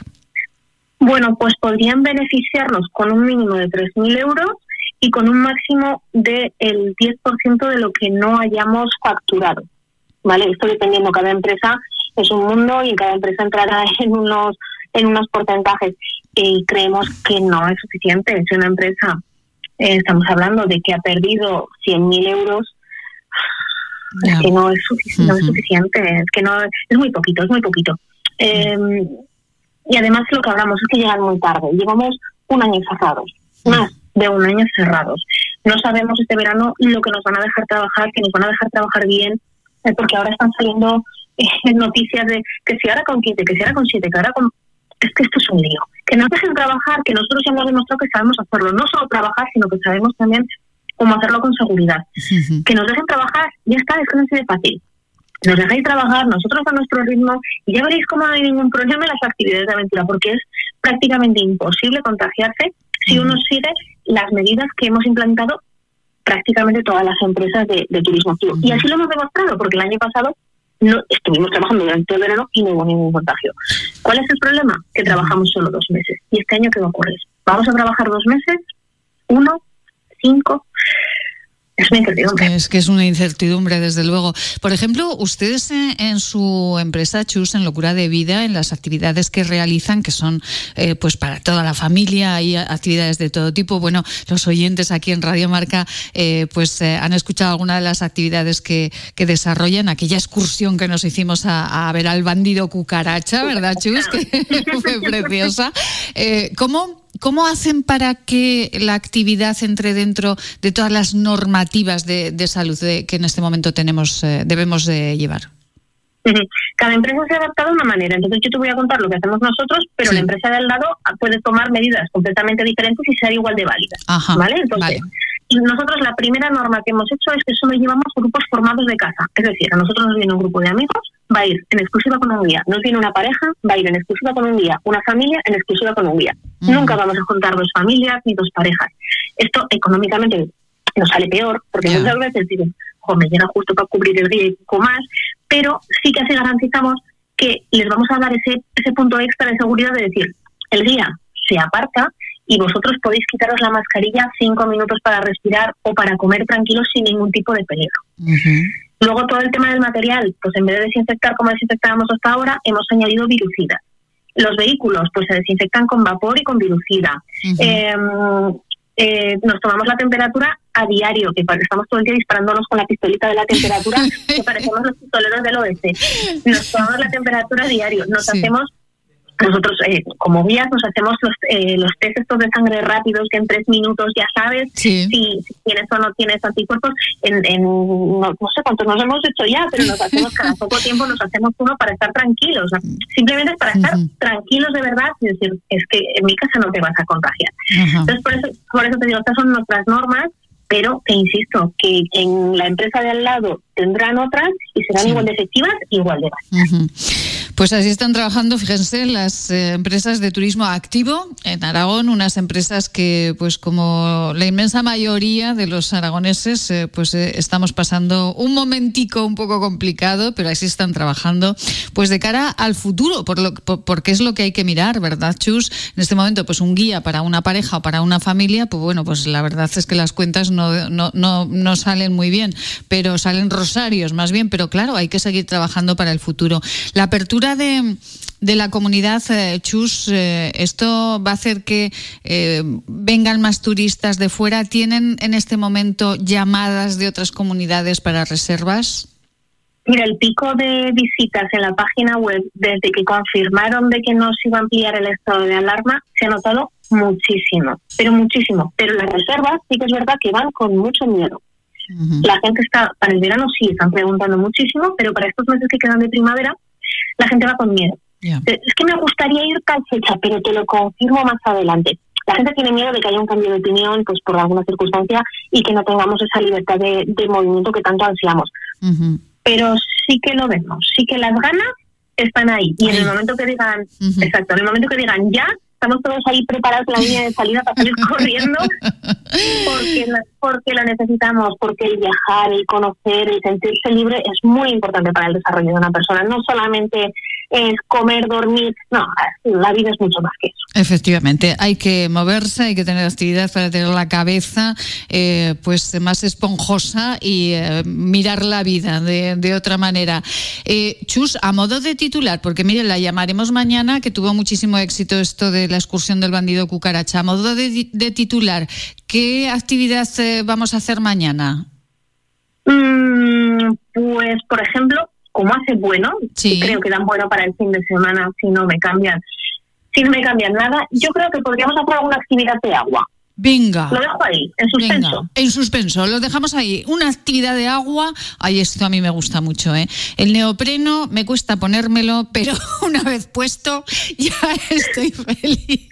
Bueno, pues podrían beneficiarnos con un mínimo de 3.000 euros y con un máximo del 10% de lo que no hayamos facturado. ¿Vale? Esto dependiendo, cada empresa es un mundo y cada empresa entrará <laughs> en unos, en unos porcentajes. Y creemos que no es suficiente. Si una empresa, eh, estamos hablando de que ha perdido 100.000 euros, es que no es, suficiente, no es suficiente, es que no es muy poquito, es muy poquito. Eh, y además lo que hablamos es que llegan muy tarde. Llevamos un año cerrados, más de un año cerrados. No sabemos este verano lo que nos van a dejar trabajar, que nos van a dejar trabajar bien, eh, porque ahora están saliendo <laughs> noticias de que si ahora con 15, que si ahora con 7, que ahora con... Es que esto es un lío. Que nos dejen trabajar, que nosotros ya hemos demostrado que sabemos hacerlo. No solo trabajar, sino que sabemos también cómo hacerlo con seguridad. Que nos dejen trabajar, ya está, es que no es de fácil nos dejáis trabajar, nosotros a nuestro ritmo, y ya veréis cómo no hay ningún problema en las actividades de aventura, porque es prácticamente imposible contagiarse si uno sigue las medidas que hemos implantado prácticamente todas las empresas de, turismo activo. Y así lo hemos demostrado, porque el año pasado no estuvimos trabajando durante el verano y no hubo ningún contagio. ¿Cuál es el problema? Que trabajamos solo dos meses. ¿Y este año qué va a ocurrir? ¿Vamos a trabajar dos meses? ¿Uno? ¿Cinco? Es una incertidumbre. Es que es una incertidumbre, desde luego. Por ejemplo, ustedes en, su empresa Chus, en Locura de Vida, en las actividades que realizan, que son eh, pues para toda la familia, hay actividades de todo tipo. Bueno, los oyentes aquí en Radio Marca eh, pues eh, han escuchado algunas de las actividades que, que, desarrollan, aquella excursión que nos hicimos a, a ver al bandido cucaracha, ¿verdad, Chus? Que <laughs> fue preciosa. ¿Cómo ¿Cómo hacen para que la actividad entre dentro de todas las normativas de, salud que en este momento tenemos, eh, debemos de llevar? Cada empresa se ha adaptado de una manera. Entonces yo te voy a contar lo que hacemos nosotros, pero la empresa de al lado puede tomar medidas completamente diferentes y ser igual de válidas. ¿Vale? Entonces, y nosotros la primera norma que hemos hecho es que solo llevamos grupos formados de casa. Es decir, a nosotros nos viene un grupo de amigos, va a ir en exclusiva con un guía. Nos viene una pareja, va a ir en exclusiva con un guía. Una familia en exclusiva con un guía. Nunca vamos a juntar dos familias ni dos parejas. Esto económicamente nos sale peor, porque muchas veces dicen, jo, me llega justo para cubrir el día y poco más, pero sí que así garantizamos que les vamos a dar ese, ese punto extra de seguridad de decir, el guía se aparta y vosotros podéis quitaros la mascarilla cinco minutos para respirar o para comer tranquilos sin ningún tipo de peligro. Luego todo el tema del material, pues en vez de desinfectar como desinfectábamos hasta ahora, hemos añadido virucida. Los vehículos, pues se desinfectan con vapor y con virucida. Em, eh, nos tomamos la temperatura a diario, que estamos todo el día disparándonos con la pistolita de la temperatura, que parecemos los pistoleros del oeste. Nos tomamos la temperatura a diario, nos hacemos nosotros eh, como guías nos hacemos los, eh, los test estos de sangre rápidos que en tres minutos ya sabes si, tienes o no tienes anticuerpos. En, no, sé cuántos nos hemos hecho ya pero nos hacemos cada <laughs> poco tiempo nos hacemos uno para estar tranquilos simplemente es para estar tranquilos de verdad y decir es que en mi casa no te vas a contagiar entonces por eso, por eso te digo estas son nuestras normas pero te insisto que en la empresa de al lado tendrán otras y serán igual de efectivas igual de básicas. Pues así están trabajando, fíjense, las eh, empresas de turismo activo en Aragón, unas empresas que, pues como la inmensa mayoría de los aragoneses, eh, pues eh, estamos pasando un momentico un poco complicado, pero así están trabajando, pues de cara al futuro, por lo, porque es lo que hay que mirar, ¿verdad, Chus? En este momento, pues un guía para una pareja o para una familia, pues bueno, pues la verdad es que las cuentas no, no, no, no salen muy bien, pero salen rosarios más bien, pero claro, hay que seguir trabajando para el futuro. La apertura de, de la comunidad eh, Chus, eh, ¿esto va a hacer que eh, vengan más turistas de fuera? ¿Tienen en este momento llamadas de otras comunidades para reservas? Mira, el pico de visitas en la página web desde que confirmaron de que no se iba a ampliar el estado de alarma se ha notado muchísimo, pero muchísimo. Pero las reservas sí que es verdad que van con mucho miedo. La gente está, para el verano sí, están preguntando muchísimo, pero para estos meses que quedan de primavera la gente va con miedo. Es que me gustaría ir tal fecha, pero te lo confirmo más adelante. La gente tiene miedo de que haya un cambio de opinión pues por alguna circunstancia y que no tengamos esa libertad de, movimiento que tanto ansiamos. Pero sí que lo vemos, sí que las ganas están ahí. Y en el momento que digan, exacto, en el momento que digan ya, estamos todos ahí preparados en la línea de salida para salir <laughs> corriendo porque, porque lo necesitamos, porque el viajar, el conocer, el sentirse libre es muy importante para el desarrollo de una persona. No solamente es comer, dormir. No, la vida es mucho más que eso. Efectivamente, hay que moverse, hay que tener actividad para tener la cabeza eh, pues más esponjosa y eh, mirar la vida de, otra manera. Eh, Chus, a modo de titular, porque mire, la llamaremos mañana, que tuvo muchísimo éxito esto de la excursión del bandido cucaracha. A modo de, titular, ¿qué actividad vamos a hacer mañana? Mm, pues, por ejemplo, como hace bueno, creo que dan bueno para el fin de semana si no me cambian, si no me cambian nada, yo creo que podríamos hacer alguna actividad de agua. Venga. Lo dejo ahí, en suspenso. en suspenso, lo dejamos ahí. Una actividad de agua, ay, esto a mí me gusta mucho, ¿eh? El neopreno me cuesta ponérmelo, pero <laughs> una vez puesto ya estoy feliz.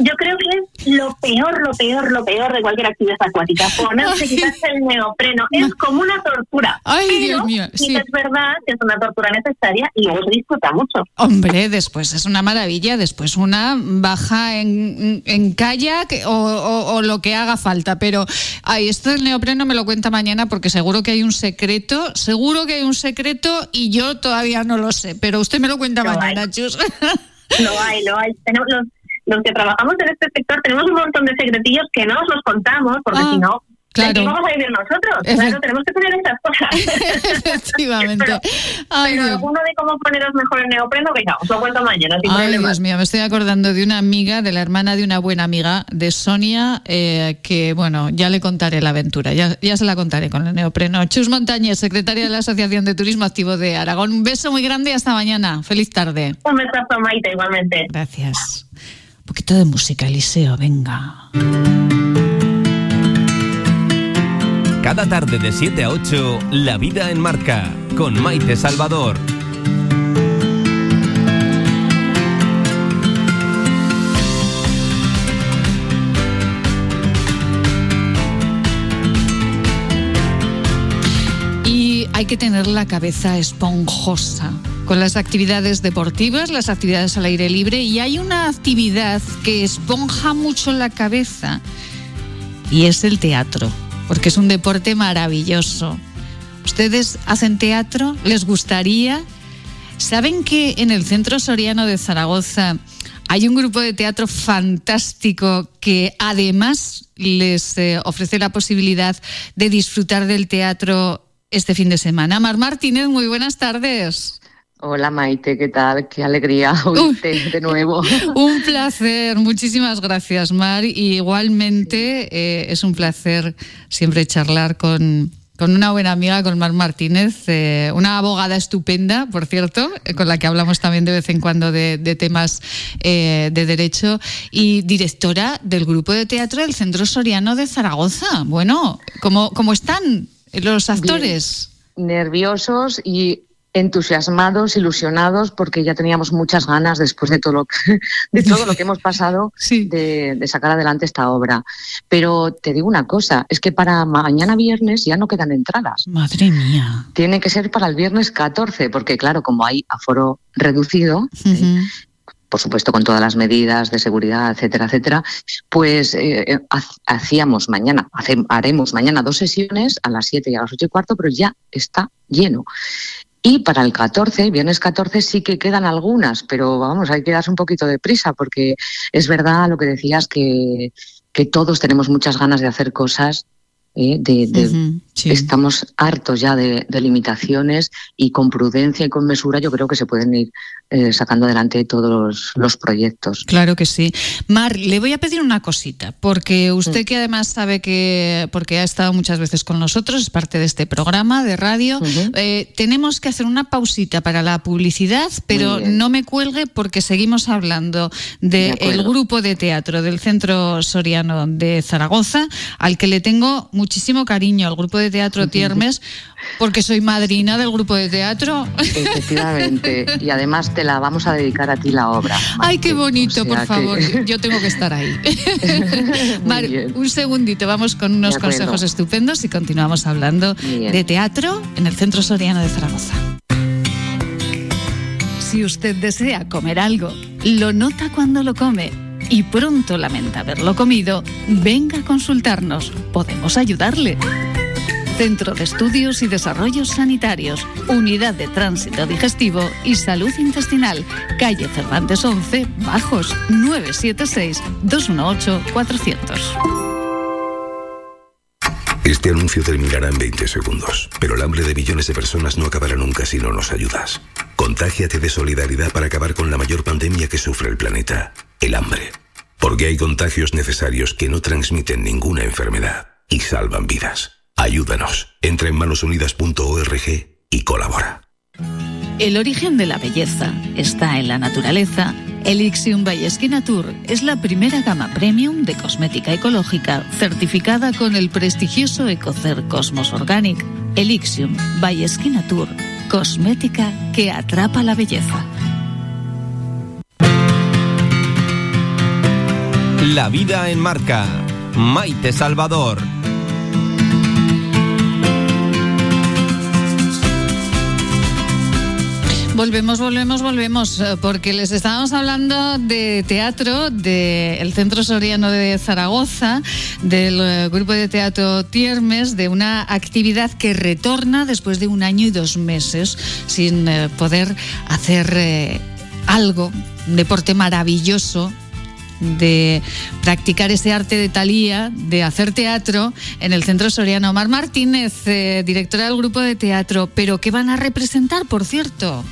Yo creo que es lo peor, lo peor, lo peor de cualquier actividad acuática. Ponerse, quitarse el neopreno. Es como una tortura. Ay, Dios mío. Sí. es verdad que es una tortura necesaria y luego se disfruta mucho. Hombre, después es una maravilla. Después una baja en, en kayak o o, lo que haga falta. Pero ay, esto del neopreno me lo cuenta mañana porque seguro que hay un secreto, seguro que hay un secreto y yo todavía no lo sé. Pero usted me lo cuenta mañana, Chus. <laughs> Lo hay, lo hay. Tenemos los, los que trabajamos en este sector tenemos un montón de secretillos que no os los contamos porque ah. si no Claro. vamos a vivir nosotros? Claro, tenemos que tener esas cosas. <laughs> Efectivamente. Pero alguno de cómo poneros mejor el neopreno, venga, os lo cuento mañana. Sin Ay, Dios mío, me estoy acordando de una amiga, de la hermana de una buena amiga, de Sonia, eh, que, bueno, ya le contaré la aventura, ya, ya se la contaré con el neopreno. Chus Montañez, secretaria de la Asociación de Turismo Activo de Aragón. Un beso muy grande y hasta mañana. Feliz tarde. Un besazo, Maite, igualmente. Gracias. Un poquito de música, Eliseo, venga. Cada tarde de 7 a 8, La Vida en Marca, con Maite Salvador. Y hay que tener la cabeza esponjosa con las actividades deportivas, las actividades al aire libre y hay una actividad que esponja mucho la cabeza y es el teatro porque es un deporte maravilloso. ¿Ustedes hacen teatro? ¿Les gustaría? ¿Saben que en el Centro Soriano de Zaragoza hay un grupo de teatro fantástico que además les eh, ofrece la posibilidad de disfrutar del teatro este fin de semana? Mar Martínez, muy buenas tardes. Hola Maite, ¿qué tal? Qué alegría <laughs> oírte de nuevo. <laughs> un placer, muchísimas gracias Mar. Y igualmente eh, es un placer siempre charlar con, con una buena amiga, con Mar Martínez, eh, una abogada estupenda, por cierto, eh, con la que hablamos también de vez en cuando de, temas de derecho, y directora del grupo de teatro del Centro Soriano de Zaragoza. Bueno, ¿cómo, cómo están los actores? nerviosos y entusiasmados, ilusionados, porque ya teníamos muchas ganas después de todo lo que, <laughs> de todo lo que hemos pasado <laughs> de, sacar adelante esta obra. Pero te digo una cosa, es que para mañana viernes ya no quedan entradas. Madre mía. Tiene que ser para el viernes 14, porque claro, como hay aforo reducido, por supuesto con todas las medidas de seguridad, etcétera, etcétera, pues eh, eh, hacíamos mañana, haremos mañana dos sesiones a las 7 y a las 8 y cuarto, pero ya está lleno. Y para el 14, viernes 14, sí que quedan algunas, pero vamos, hay que darse un poquito de prisa porque es verdad lo que decías que, que todos tenemos muchas ganas de hacer cosas ¿eh? de, Estamos hartos ya de, limitaciones y con prudencia y con mesura yo creo que se pueden ir eh, sacando adelante todos los, proyectos. Claro que sí. Mar, le voy a pedir una cosita, porque usted que además sabe que, porque ha estado muchas veces con nosotros, es parte de este programa de radio, eh, tenemos que hacer una pausita para la publicidad, pero no me cuelgue porque seguimos hablando del grupo de teatro del Centro Soriano de Zaragoza, al que le tengo muchísimo cariño, al grupo de teatro <laughs> Tiermes, porque soy madrina del grupo de teatro. Efectivamente, <laughs> y además te la vamos a dedicar a ti la obra. Ay, qué bonito, por favor, <laughs> yo tengo que estar ahí. Mar, un segundito, vamos con unos consejos estupendos y continuamos hablando de teatro en el Centro Soriano de Zaragoza. Si usted desea comer algo, lo nota cuando lo come y pronto lamenta haberlo comido, venga a consultarnos. Podemos ayudarle. Centro de Estudios y Desarrollos Sanitarios, Unidad de Tránsito Digestivo y Salud Intestinal, calle Cervantes 11, Bajos, 976-218-400. Este anuncio terminará en 20 segundos, pero el hambre de millones de personas no acabará nunca si no nos ayudas. Contágiate de solidaridad para acabar con la mayor pandemia que sufre el planeta, el hambre. Porque hay contagios necesarios que no transmiten ninguna enfermedad y salvan vidas. Ayúdanos. Entra en manosunidas.org y colabora. El origen de la belleza está en la naturaleza. Elixium by Tour es la primera gama premium de cosmética ecológica certificada con el prestigioso Ecocer Cosmos Organic. Elixium by Tour, cosmética que atrapa la belleza. La vida en marca. Maite Salvador. Volvemos, volvemos, volvemos, eh, porque les estábamos hablando de teatro del Centro Soriano de Zaragoza, del eh, grupo de teatro Tiermes, de una actividad que retorna después de un año y dos meses sin eh, poder hacer algo, un deporte maravilloso de practicar ese arte de Talía, de hacer teatro en el Centro Soriano. Mar Martínez, directora del grupo de teatro, pero ¿qué van a representar, por cierto?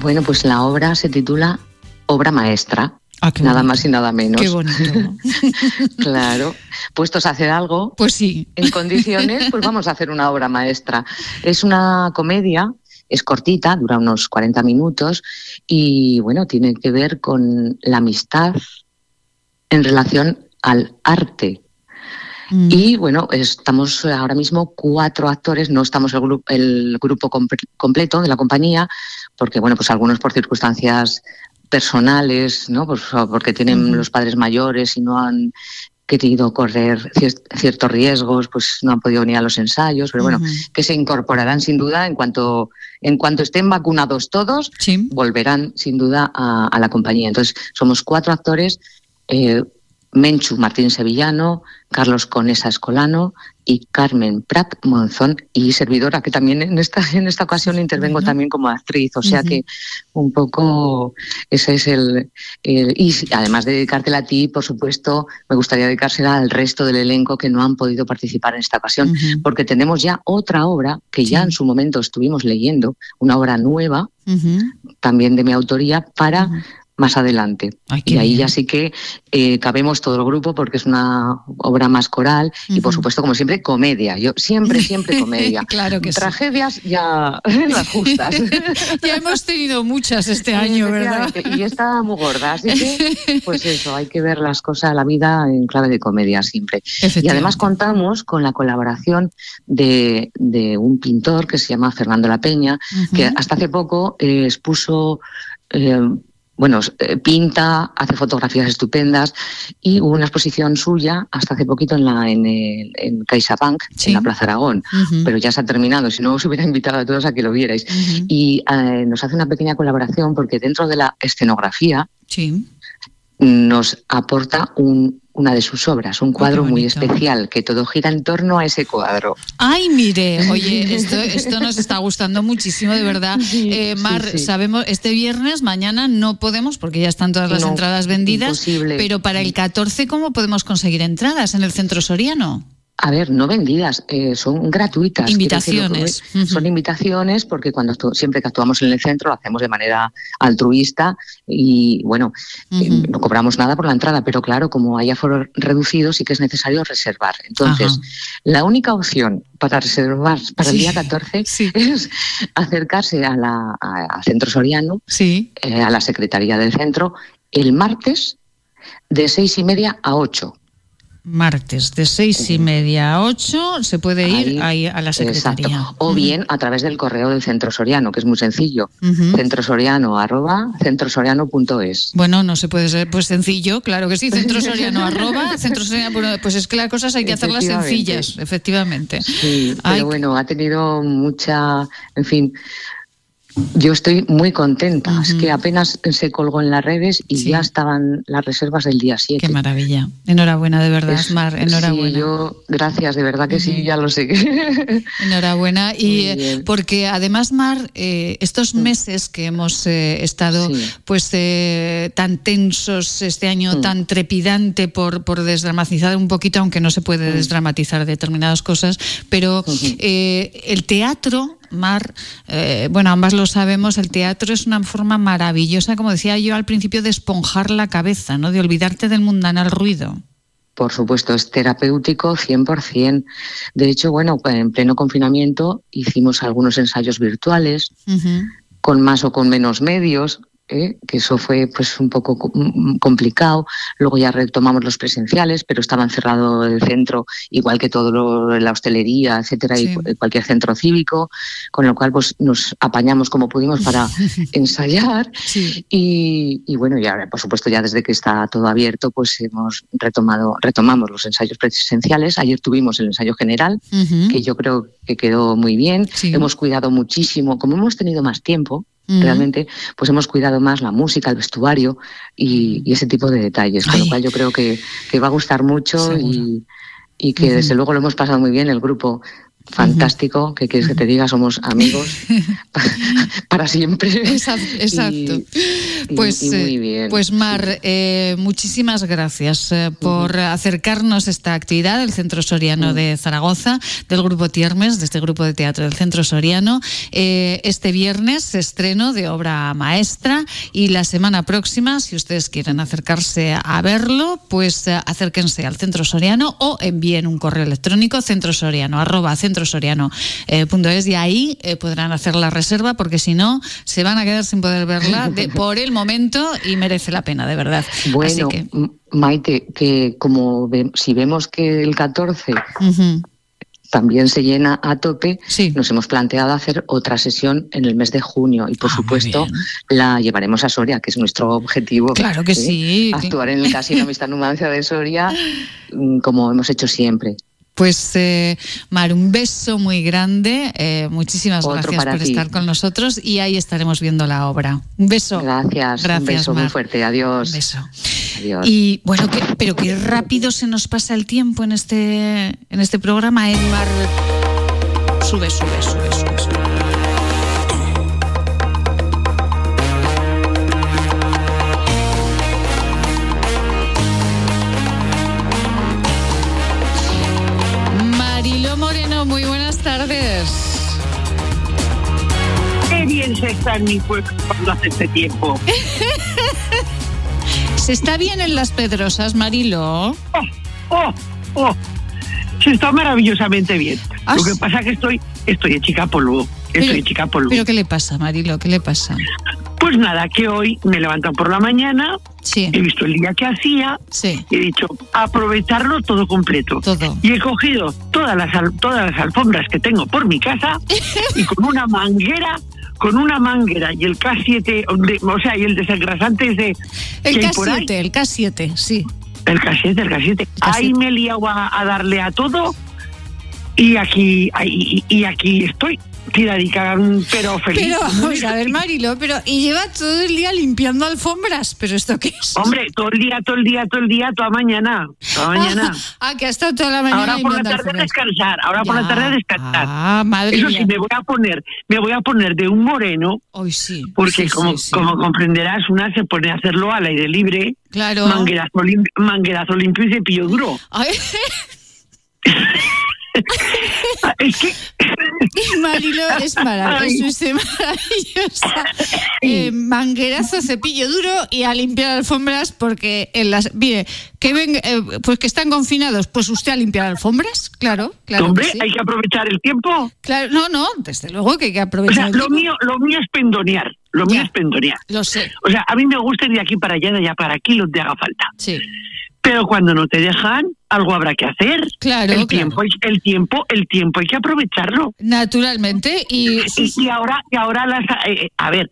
Bueno, pues la obra se titula Obra Maestra. Ah, nada más y nada menos. Qué bonito. <laughs> claro. Puestos a hacer algo. Pues sí. En condiciones, pues vamos a hacer una obra maestra. Es una comedia, es cortita, dura unos 40 minutos y bueno, tiene que ver con la amistad en relación al arte. Mm. Y bueno, estamos ahora mismo cuatro actores, no estamos el, grupo el grupo completo de la compañía, porque bueno, pues algunos por circunstancias personales, ¿no? Pues porque tienen los padres mayores y no han querido correr ciertos riesgos, pues no han podido venir a los ensayos, pero bueno, que se incorporarán sin duda en cuanto en cuanto estén vacunados todos, volverán sin duda a, la compañía. Entonces, somos cuatro actores, eh, Menchu Martín Sevillano, Carlos Conesa Escolano y Carmen Prat Monzón. Y servidora que también en esta en esta ocasión intervengo también como actriz, o sea que un poco ese es el, y además de dedicártela a ti, por supuesto, me gustaría dedicársela al resto del elenco que no han podido participar en esta ocasión, porque tenemos ya otra obra que ya en su momento estuvimos leyendo, una obra nueva, también de mi autoría, para más adelante. y ahí ya sí que eh, cabemos todo el grupo porque es una obra más coral y por supuesto, como siempre, comedia. Yo siempre, siempre <laughs> comedia. claro que Tragedias ya <laughs> las justas. <laughs> ya hemos tenido muchas este año, ¿verdad? Y está muy gorda, así que pues eso, hay que ver las cosas, la vida en clave de comedia siempre. Y además contamos con la colaboración de, un pintor que se llama Fernando La Peña, que hasta hace poco eh, expuso eh, bueno, eh, pinta, hace fotografías estupendas y hubo una exposición suya hasta hace poquito en la en, el, en CaixaBank, en la Plaza Aragón, pero ya se ha terminado, si no os hubiera invitado a todos a que lo vierais. Y eh, nos hace una pequeña colaboración porque dentro de la escenografía nos aporta un, una de sus obras, un cuadro muy especial, que todo gira en torno a ese cuadro. Ay, mire, oye, <laughs> esto, nos está gustando muchísimo, de verdad. Eh, Mar, sabemos, este viernes, mañana no podemos, porque ya están todas las entradas vendidas, pero para el 14, ¿cómo podemos conseguir entradas en el Centro Soriano? A ver, no vendidas, eh, son gratuitas. Invitaciones. Son invitaciones porque cuando siempre que actuamos en el centro lo hacemos de manera altruista y bueno, eh, no cobramos nada por la entrada, pero claro, como hay aforos reducidos sí que es necesario reservar. Entonces, la única opción para reservar para el día 14 <laughs> es acercarse a la, Centro Soriano, sí. Eh, a la Secretaría del Centro, el martes de seis y media a ocho martes de seis y media a ocho se puede ir ahí, a la secretaría. O bien a través del correo del Centro Soriano, que es muy sencillo. Centrosoriano arroba centrosoriano.es. Bueno, no se puede ser pues sencillo, claro que sí. Centrosoriano arroba centrosoriano. Pues es que las cosas hay que hacerlas sencillas, efectivamente. Sí, pero bueno, ha tenido mucha, en fin, Yo estoy muy contenta. Es que apenas se colgó en las redes y ya estaban las reservas del día 7. Qué maravilla. Enhorabuena, de verdad, Mar. Enhorabuena. Sí, yo, gracias, de verdad que sí, ya lo sé. <laughs> Enhorabuena. Y eh, porque además, Mar, eh, estos meses que hemos eh, estado pues tan tensos, este año tan trepidante por, por desdramatizar un poquito, aunque no se puede desdramatizar determinadas cosas, pero el teatro Mar, eh, bueno, ambas lo sabemos, el teatro es una forma maravillosa, como decía yo al principio, de esponjar la cabeza, ¿no? De olvidarte del mundanal ruido. Por supuesto, es terapéutico 100%. De hecho, bueno, en pleno confinamiento hicimos algunos ensayos virtuales, con más o con menos medios, ¿eh? que eso fue pues un poco complicado. Luego ya retomamos los presenciales, pero estaba encerrado el centro, igual que todo lo, la hostelería, etcétera, y cualquier centro cívico, con lo cual pues nos apañamos como pudimos para <laughs> ensayar. Y, y, bueno, ya por supuesto ya desde que está todo abierto, pues hemos retomado, retomamos los ensayos presenciales. Ayer tuvimos el ensayo general, que yo creo que quedó muy bien. Hemos cuidado muchísimo, como hemos tenido más tiempo, realmente, pues hemos cuidado más la música, el vestuario y, ese tipo de detalles, con lo cual yo creo que, va a gustar mucho y, y que desde luego lo hemos pasado muy bien el grupo <laughs> fantástico, que quieres que te diga, somos amigos <laughs> para siempre. Exacto. pues, eh, pues Mar, eh, muchísimas gracias eh, por acercarnos a esta actividad del Centro Soriano de Zaragoza, del Grupo Tiermes, de este grupo de teatro del Centro Soriano. este viernes estreno de obra maestra y la semana próxima, si ustedes quieren acercarse a verlo, pues acérquense al Centro Soriano o envíen un correo electrónico centrosoriano arroba centro centrosoriano.es eh, y ahí eh, podrán hacer la reserva porque si no se van a quedar sin poder verla <laughs> por el momento y merece la pena, de verdad. Bueno, Maite, que como si vemos que el 14 también se llena a tope, nos hemos planteado hacer otra sesión en el mes de junio y por ah, supuesto la llevaremos a Soria, que es nuestro objetivo. Claro que ¿eh? sí. Actuar en el Casino Amistad Numancia de Soria <laughs> mm, como hemos hecho siempre. Pues eh, Mar, un beso muy grande. Eh, muchísimas gracias por estar con nosotros y ahí estaremos viendo la obra. Un beso. Gracias. Gracias. Un beso muy fuerte. Adiós. Un beso. Adiós. Y bueno, pero qué rápido se nos pasa el tiempo en este en este programa. ¿eh, Mar, sube, sube, sube, sube. En mi pueblo cuando hace este tiempo. <laughs> ¿Se está bien en las Pedrosas, Marilo? Oh, oh, oh. Se está maravillosamente bien. ¿Ah, Lo que pasa es que estoy, estoy en chica polvo. Estoy chica polvo. ¿Pero qué le pasa, Marilo? ¿Qué le pasa? Pues nada, que hoy me he levantado por la mañana, he visto el día que hacía y he dicho aprovecharlo todo completo. Todo. Y he cogido todas las, todas las alfombras que tengo por mi casa <laughs> y con una manguera con una manguera y el K7, o sea, y el desengrasante de... El K7, el K7, sí. El K7, el K7. Ahí me he liado a, darle a todo y aquí, y aquí estoy tiradica, pero feliz. Pero, vamos a ver, Marilo, pero y lleva todo el día limpiando alfombras, pero ¿esto qué es? Hombre, todo el día, todo el día, todo el día, toda mañana, toda mañana. <laughs> ah, que ha estado toda la mañana Ahora por la tarde a descansar, ahora por la tarde a descansar. Ah, madre Eso sí, me voy a poner, me voy a poner de un moreno. Hoy sí. Porque como, como comprenderás, una se pone a hacerlo al aire libre. Claro. Manguerazo, manguerazo limpio y cepillo duro. Ay. <laughs> es que <laughs> Marilo es maravilloso, es maravillosa. Eh, manguerazo, cepillo duro y a limpiar alfombras porque en las mire que ven eh, pues que están confinados, pues usted a limpiar alfombras, claro, claro. Hombre, hay que aprovechar el tiempo. Claro, no, no, desde luego que hay que aprovechar. lo mío, lo mío es pendonear. Lo mío es pendonear. Lo sé. O sea, a mí me gusta ir de aquí para allá, de allá para aquí, que haga falta. Sí. Pero cuando no te dejan, algo habrá que hacer. Claro, el tiempo, el tiempo, el tiempo hay que aprovecharlo. Naturalmente y y, ahora, y ahora las, eh, eh, a ver,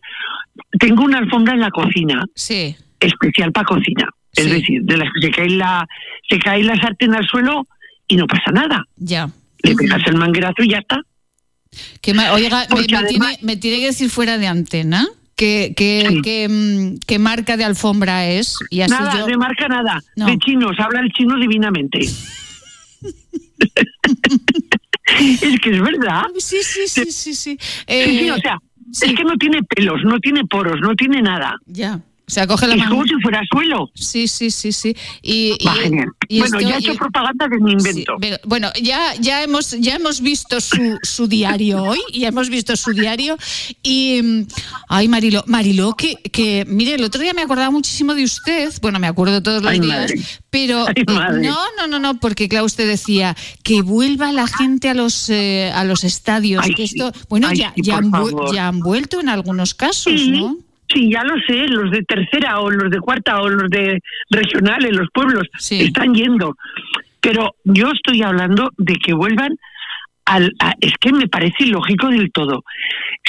tengo una alfombra en la cocina. Sí. Especial para cocina. Es decir, de las que se cae la, se cae la sartén al suelo y no pasa nada. Ya. Le pegas el manguerazo y ya está. Que oiga, me, me tiene, me tiene que decir fuera de antena qué que, mm, qué marca de alfombra es. Y así nada, yo... de marca nada. No. De chinos, habla el chino divinamente. <laughs> es que es verdad. Sí, sí, sí, sí, sí. Sí, Eh, sí, o sea, es que no tiene pelos, no tiene poros, no tiene nada. Ya. O sea, coge la Es mano. como si fuera suelo. Sí, sí, sí, sí. Y, y- Va, genial. y bueno, esto- ya he hecho propaganda de mi invento. Sí, pero, bueno, ya, ya, hemos, ya hemos visto su, su diario hoy, ya hemos visto su diario. Y, ay, Marilo, Marilo, que, que, mire, el otro día me acordaba muchísimo de usted, bueno, me acuerdo todos los Ay, días, madre. pero Ay, no, no, no, no, porque claro, usted decía que vuelva la gente a los, eh, a los estadios, Ay, que esto, bueno, ya, ya, han, ya han vuelto en algunos casos, Sí, ¿no? Sí, ya lo sé, los de tercera o los de cuarta o los de regionales, los pueblos, están yendo. Pero yo estoy hablando de que vuelvan al... a- es que me parece ilógico del todo.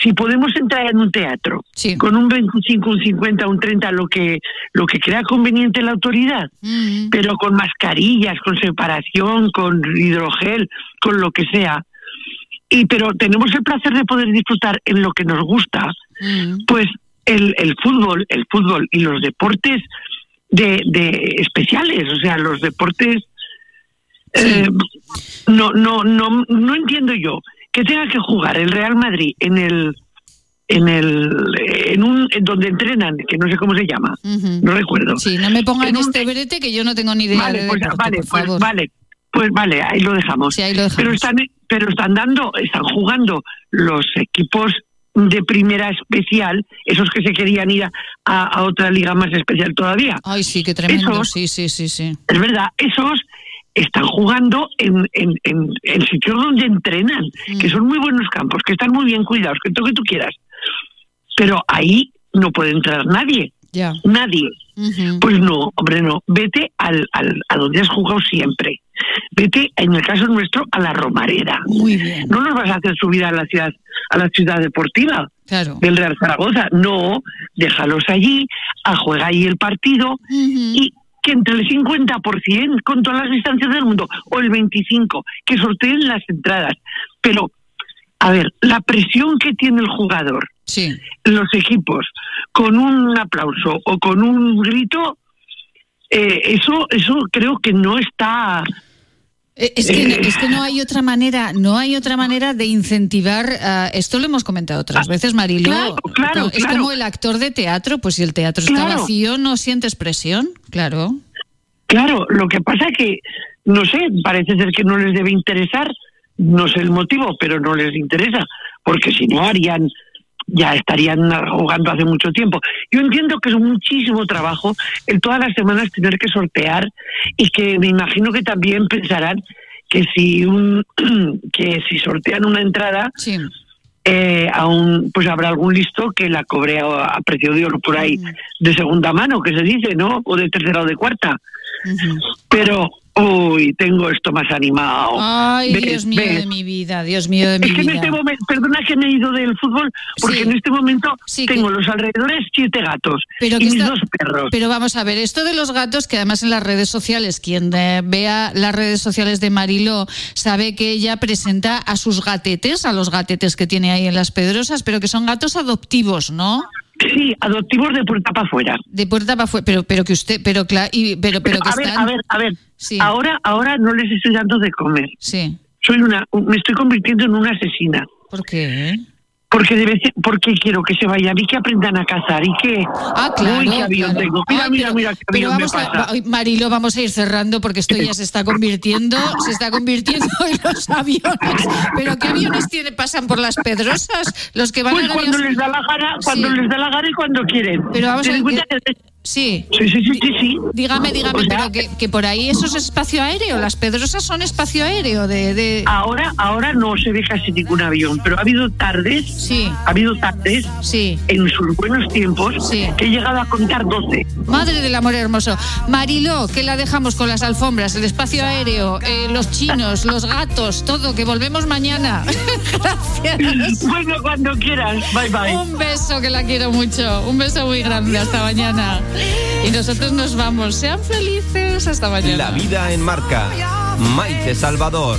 Si podemos entrar en un teatro con un 25, un 50, un 30, lo que, lo que crea conveniente la autoridad, Mm. pero con mascarillas, con separación, con hidrogel, con lo que sea, y pero tenemos el placer de poder disfrutar en lo que nos gusta, pues el, el fútbol, el fútbol y los deportes de, de especiales, o sea, los deportes eh, no, no, no, no entiendo yo que tenga que jugar el Real Madrid en el en el en un en donde entrenan, que no sé cómo se llama, no recuerdo. Sí, no me pongan En un- este brete que yo no tengo ni idea Vale, de pues, deporte, vale, por pues, favor. vale, pues vale, ahí lo dejamos. Sí, ahí lo dejamos. Pero están, pero están dando, están jugando los equipos de primera especial, esos que se querían ir a, a- otra liga más especial todavía. Ay, sí, qué tremendo. Esos- Sí, sí, sí, sí. Es verdad, esos están jugando en, en, en- en sitios donde entrenan, Mm. que son muy buenos campos, que están muy bien cuidados, que todo lo que tú quieras. Pero ahí no puede entrar nadie. Ya. Nadie. Pues no, hombre, no. Vete al, al- a donde has jugado siempre. Vete, en el caso nuestro, a la Romareda. Muy bien. No nos vas a hacer subir a la ciudad, a la ciudad deportiva Claro. del Real Zaragoza. No, déjalos allí, a juega ahí el partido y que entre el 50% con todas las distancias del mundo o el 25% que sorteen las entradas. Pero, a ver, la presión que tiene el jugador, Sí. los equipos, con un aplauso o con un grito, eh, eso, eso creo que no está. Eh, Es que, es que no hay otra manera, no hay otra manera de incentivar. ah, esto lo hemos comentado otras veces, Marilo. claro, claro, es claro. como el actor de teatro, pues si el teatro está vacío, no sientes presión, claro. Claro, lo que pasa que, no sé, parece ser que no les debe interesar, no sé el motivo, pero no les interesa, porque si no harían, ya estarían jugando hace mucho tiempo. Yo entiendo que es muchísimo trabajo el todas las semanas tener que sortear y que me imagino que también pensarán que si un <clears throat> que si sortean una entrada eh, a un, pues habrá algún listo que la cobre a, a precio de oro por ahí de segunda mano que se dice no o de tercera o de cuarta. Pero uy tengo esto más animado Ay, ¿Ves? Dios mío ¿Ves? de mi vida, Dios mío de mi es que en vida. este momento, perdona que me he ido del fútbol, porque en este momento tengo los alrededores siete gatos Pero y mis está- dos perros. Pero vamos a ver, esto de los gatos, que además en las redes sociales, quien eh, vea las redes sociales de Mariló sabe que ella presenta a sus gatetes, a los gatetes que tiene ahí en las Pedrosas, pero que son gatos adoptivos, ¿no? Sí, adoptivos de puerta para afuera. De puerta para afuera, pero, pero que usted, pero claro, pero, pero, que a ver, a ver, a ver. Sí. Ahora, ahora no les estoy dando de comer. Sí. Soy una, me estoy convirtiendo en una asesina. ¿Por qué? Porque de vez, porque quiero que se vayan y que aprendan a cazar y que Ah, claro. uy qué avión claro. tengo. Mira, Ay, mira, pero- mira qué avión vamos a, pasa. Marilo, vamos a ir cerrando porque esto ya se está convirtiendo, se está convirtiendo <laughs> en los aviones. Pero ¿qué aviones tiene, pasan por las pedrosas? Los que van Pues a cuando les da la gana, cuando les da la gana y cuando quieren. Pero vamos a ver Sí. Sí, sí, sí, sí. Dígame, dígame, O sea, pero que, que por ahí eso es espacio aéreo. Las pedrosas son espacio aéreo de. de- Ahora, ahora no se ve casi ningún avión, pero ha habido tardes, sí. ha habido tardes, sí. en sus buenos tiempos, Sí. que he llegado a contar 12. Madre del amor hermoso. Mariló, que la dejamos con las alfombras, el espacio aéreo, eh, los chinos, los gatos, todo, que volvemos mañana. <laughs> Gracias. Bueno, cuando quieras. Bye, bye. Un beso, que la quiero mucho. Un beso muy grande. Hasta mañana. Y nosotros nos vamos. Sean felices. Hasta mañana. La vida en marca. Maite Salvador.